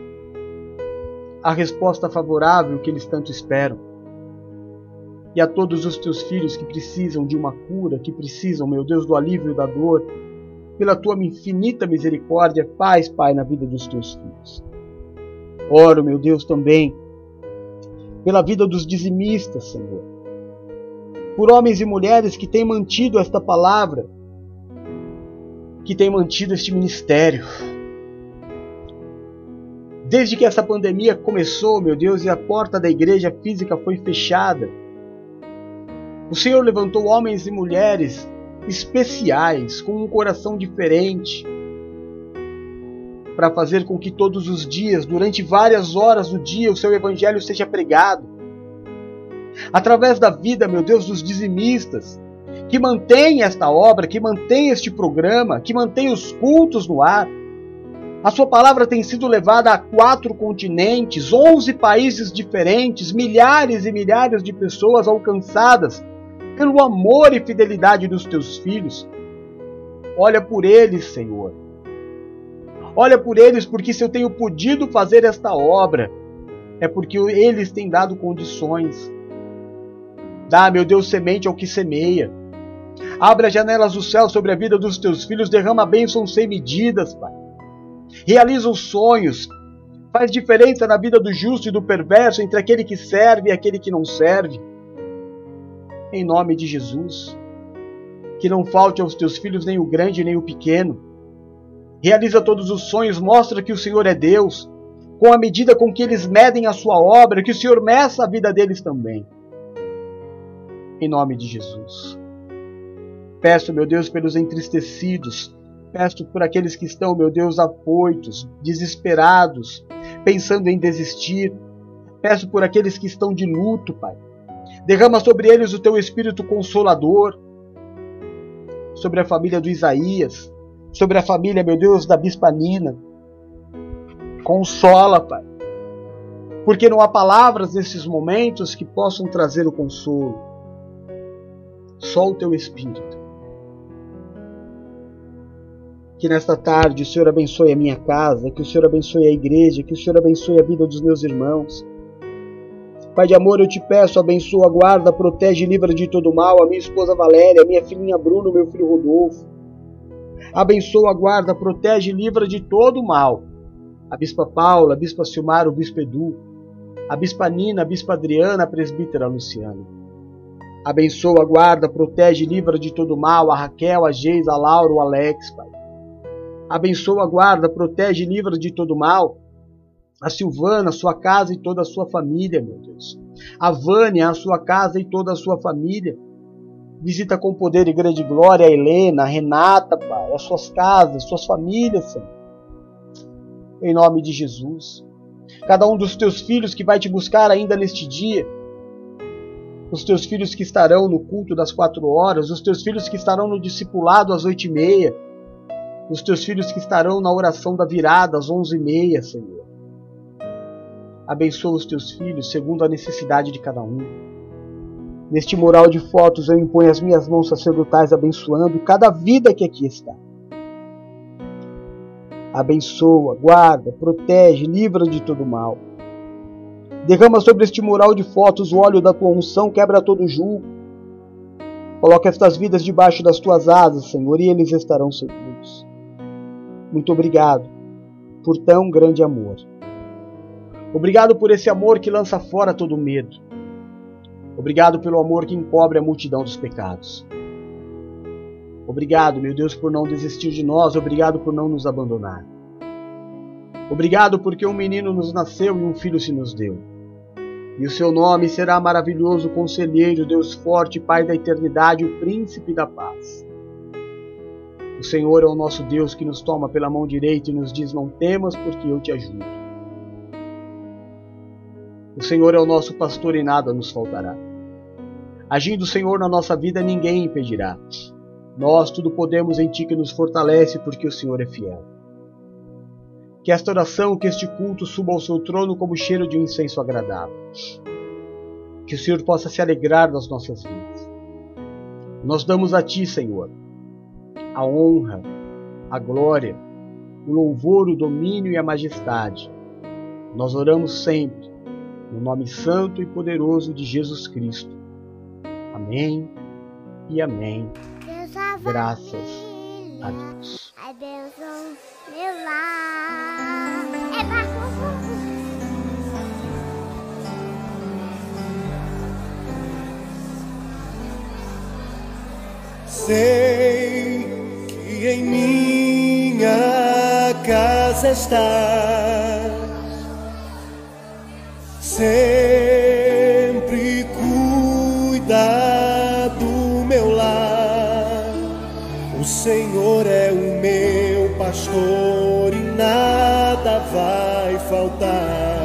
a resposta favorável que eles tanto esperam. E a todos os teus filhos que precisam de uma cura, que precisam, meu Deus, do alívio da dor, pela tua infinita misericórdia, faz, Pai, na vida dos teus filhos. Oro, meu Deus, também pela vida dos dizimistas, Senhor. Por homens e mulheres que têm mantido esta palavra, que têm mantido este ministério. Desde que essa pandemia começou, meu Deus, e a porta da igreja física foi fechada, o Senhor levantou homens e mulheres especiais, com um coração diferente, para fazer com que todos os dias, durante várias horas do dia, o seu evangelho seja pregado. Através da vida, meu Deus, dos dizimistas, que mantém esta obra, que mantém este programa, que mantém os cultos no ar. A sua palavra tem sido levada a quatro continentes, onze países diferentes, milhares e milhares de pessoas alcançadas pelo amor e fidelidade dos teus filhos. Olha por eles, Senhor. Olha por eles, porque se eu tenho podido fazer esta obra, é porque eles têm dado condições. Dá, meu Deus, semente ao que semeia. Abre as janelas do céu sobre a vida dos teus filhos, derrama bênçãos sem medidas, Pai. Realiza os sonhos. Faz diferença na vida do justo e do perverso, entre aquele que serve e aquele que não serve em nome de Jesus. Que não falte aos teus filhos nem o grande nem o pequeno. Realiza todos os sonhos, mostra que o Senhor é Deus, com a medida com que eles medem a sua obra, que o Senhor meça a vida deles também. Em nome de Jesus. Peço, meu Deus, pelos entristecidos, peço por aqueles que estão, meu Deus, afoitos, desesperados, pensando em desistir. Peço por aqueles que estão de luto, Pai. Derrama sobre eles o teu espírito consolador, sobre a família do Isaías, sobre a família, meu Deus, da Bispa Nina. Consola, Pai. Porque não há palavras nesses momentos que possam trazer o consolo. Só o teu espírito. Que nesta tarde o Senhor abençoe a minha casa, que o Senhor abençoe a igreja, que o Senhor abençoe a vida dos meus irmãos Pai de amor, eu te peço, abençoa, guarda, protege e livra de todo mal a minha esposa Valéria, a minha filhinha Bruno, meu filho Rodolfo. Abençoa, guarda, protege e livra de todo mal a Bispa Paula, a Bispa Silmar, o Bispo Edu, a Bispa Nina, a Bispa Adriana, a Presbítera Luciana. Abençoa, guarda, protege e livra de todo mal a Raquel, a Geisa, a Laura, o Alex, Pai. Abençoa, guarda, protege e livra de todo mal a Silvana, a sua casa e toda a sua família, meu Deus. A Vânia, a sua casa e toda a sua família. Visita com poder e grande glória a Helena, a Renata, Pai, as suas casas, suas famílias, Senhor. Em nome de Jesus. Cada um dos teus filhos que vai te buscar ainda neste dia, os teus filhos que estarão no culto das quatro horas, os teus filhos que estarão no discipulado às oito e meia, os teus filhos que estarão na oração da virada às onze e meia, Senhor. Abençoa os teus filhos segundo a necessidade de cada um. Neste mural de fotos eu imponho as minhas mãos sacerdotais abençoando cada vida que aqui está. Abençoa, guarda, protege, livra de todo mal. Derrama sobre este mural de fotos o óleo da tua unção, quebra todo julgo. Coloca estas vidas debaixo das tuas asas, Senhor, e eles estarão seguros. Muito obrigado por tão grande amor. Obrigado por esse amor que lança fora todo medo. Obrigado pelo amor que encobre a multidão dos pecados. Obrigado, meu Deus, por não desistir de nós. Obrigado por não nos abandonar. Obrigado porque um menino nos nasceu e um filho se nos deu. E o seu nome será maravilhoso conselheiro, Deus forte, Pai da eternidade, o príncipe da paz. O Senhor é o nosso Deus que nos toma pela mão direita e nos diz: Não temas, porque eu te ajudo. O Senhor é o nosso pastor e nada nos faltará. Agindo o Senhor na nossa vida, ninguém impedirá. Nós tudo podemos em Ti que nos fortalece, porque o Senhor é fiel. Que esta oração, que este culto suba ao seu trono como cheiro de um incenso agradável. Que o Senhor possa se alegrar das nossas vidas. Nós damos a Ti, Senhor, a honra, a glória, o louvor, o domínio e a majestade. Nós oramos sempre no nome santo e poderoso de Jesus Cristo. Amém e amém. Graças a Deus. Sei que em minha casa está sempre cuida do meu lar. O Senhor é o meu pastor e nada vai faltar.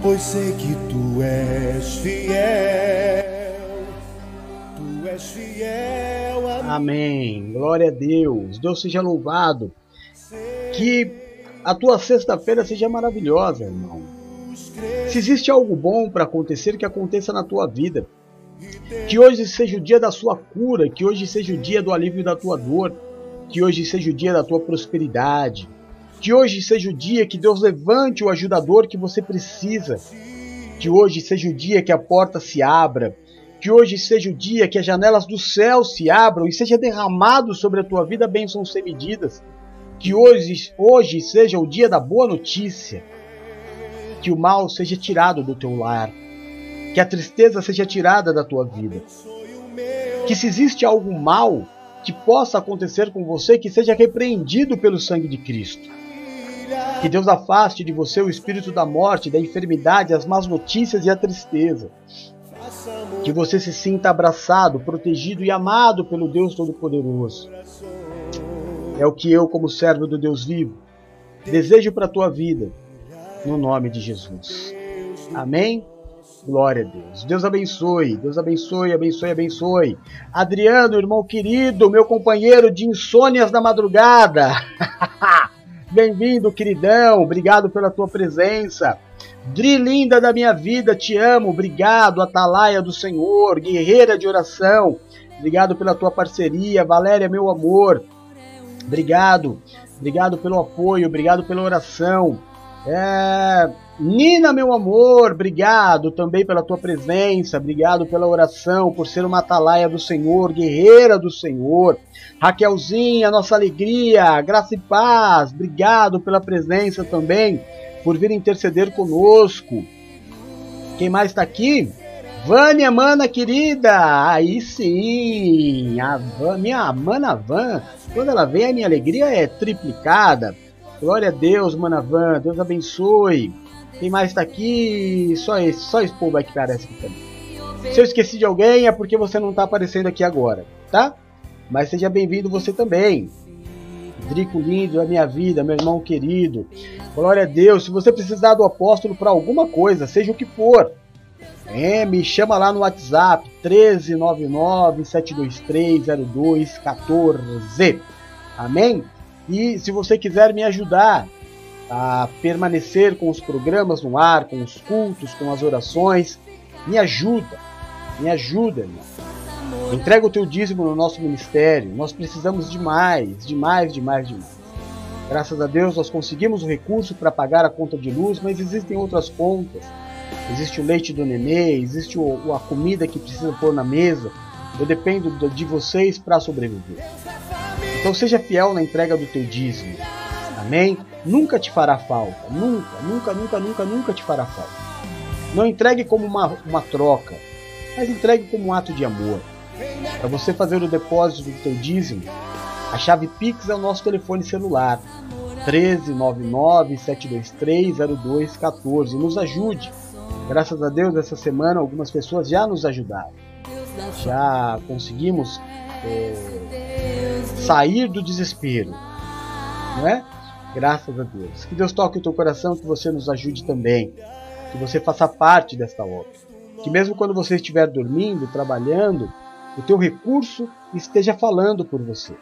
Pois sei que tu és fiel, tu és fiel a Amém. Glória a Deus. Deus seja louvado. Que a tua sexta-feira seja maravilhosa, irmão. Se existe algo bom para acontecer, que aconteça na tua vida. Que hoje seja o dia da sua cura, que hoje seja o dia do alívio da tua dor, que hoje seja o dia da tua prosperidade. Que hoje seja o dia que Deus levante o ajudador que você precisa. Que hoje seja o dia que a porta se abra. Que hoje seja o dia que as janelas do céu se abram e seja derramado sobre a tua vida bênçãos sem medidas. Que hoje, hoje seja o dia da boa notícia. Que o mal seja tirado do teu lar. Que a tristeza seja tirada da tua vida. Que se existe algo mal que possa acontecer com você, que seja repreendido pelo sangue de Cristo. Que Deus afaste de você o espírito da morte, da enfermidade, as más notícias e a tristeza. Que você se sinta abraçado, protegido e amado pelo Deus Todo-Poderoso. É o que eu, como servo do Deus vivo, desejo para a tua vida, no nome de Jesus. Amém? Glória a Deus. Deus abençoe, Deus abençoe, abençoe, abençoe. Adriano, irmão querido, meu companheiro de insônias da madrugada. Bem-vindo, queridão. Obrigado pela tua presença. Dri linda da minha vida, te amo. Obrigado, Atalaia do Senhor, guerreira de oração. Obrigado pela tua parceria, Valéria, meu amor. Obrigado, obrigado pelo apoio, obrigado pela oração. É... Nina, meu amor, obrigado também pela tua presença, obrigado pela oração, por ser uma atalaia do Senhor, guerreira do Senhor. Raquelzinha, nossa alegria, graça e paz, obrigado pela presença também, por vir interceder conosco. Quem mais está aqui? Vânia, mana querida, aí sim, a Van, minha mana Van, quando ela vem a minha alegria é triplicada. Glória a Deus, mana Van, Deus abençoe. Quem mais está aqui? Só esse, só esse povo aqui que aparece aqui também. Se eu esqueci de alguém é porque você não está aparecendo aqui agora, tá? Mas seja bem-vindo você também. Drico lindo da minha vida, meu irmão querido. Glória a Deus. Se você precisar do apóstolo para alguma coisa, seja o que for, é, me chama lá no WhatsApp 1399-723-0214. Amém? E se você quiser me ajudar a permanecer com os programas no ar, com os cultos, com as orações, me ajuda, me ajuda, irmão. Entrega o teu dízimo no nosso ministério. Nós precisamos de mais, de mais, de mais, de mais. Graças a Deus nós conseguimos o recurso para pagar a conta de luz, mas existem outras contas. Existe o leite do nenê, existe o, a comida que precisa pôr na mesa. Eu dependo de vocês para sobreviver. Então seja fiel na entrega do teu dízimo. Amém? Nunca te fará falta. Nunca, nunca, nunca, nunca, nunca te fará falta. Não entregue como uma, uma troca, mas entregue como um ato de amor. Para você fazer o depósito do teu dízimo, a chave Pix é o nosso telefone celular. 1399-723-0214. Nos ajude. Graças a Deus, essa semana algumas pessoas já nos ajudaram. Já conseguimos é, sair do desespero. Não é? Graças a Deus. Que Deus toque o teu coração, que você nos ajude também. Que você faça parte desta obra. Que mesmo quando você estiver dormindo, trabalhando, o teu recurso esteja falando por você.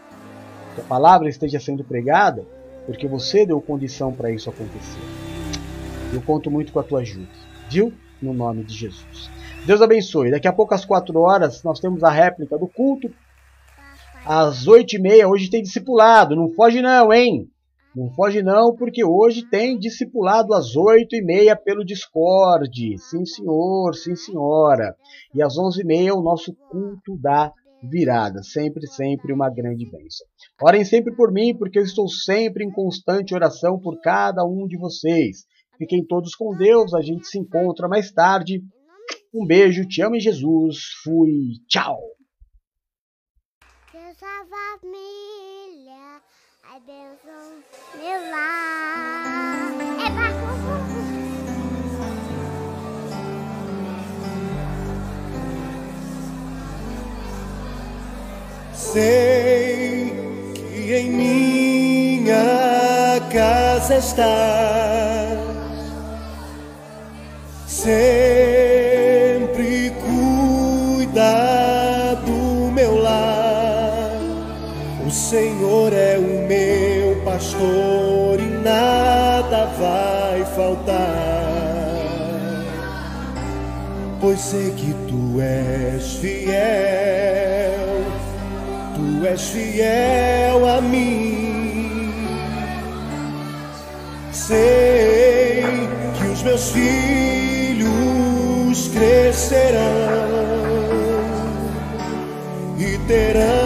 Que a palavra esteja sendo pregada, porque você deu condição para isso acontecer. Eu conto muito com a tua ajuda, viu? No nome de Jesus. Deus abençoe. Daqui a pouco, às 4 horas, nós temos a réplica do culto. Às 8 e meia, hoje tem discipulado. Não foge não, hein? Não foge não, porque hoje tem discipulado às 8 e meia pelo Discord. Sim, senhor, sim, senhora. E às 11 e meia o nosso culto da virada. Sempre, sempre uma grande bênção. Orem sempre por mim, porque eu estou sempre em constante oração por cada um de vocês. Fiquem todos com Deus, a gente se encontra mais tarde. Um beijo, te amo em Jesus, fui, tchau! Deus a família, a Deus um meu lar. É barco, Sei que em minha casa está sempre cuida do meu lar. O Senhor é o meu pastor e nada vai faltar pois sei que tu és fiel, tu és fiel a mim. Sei que os meus filhos crescerão e terão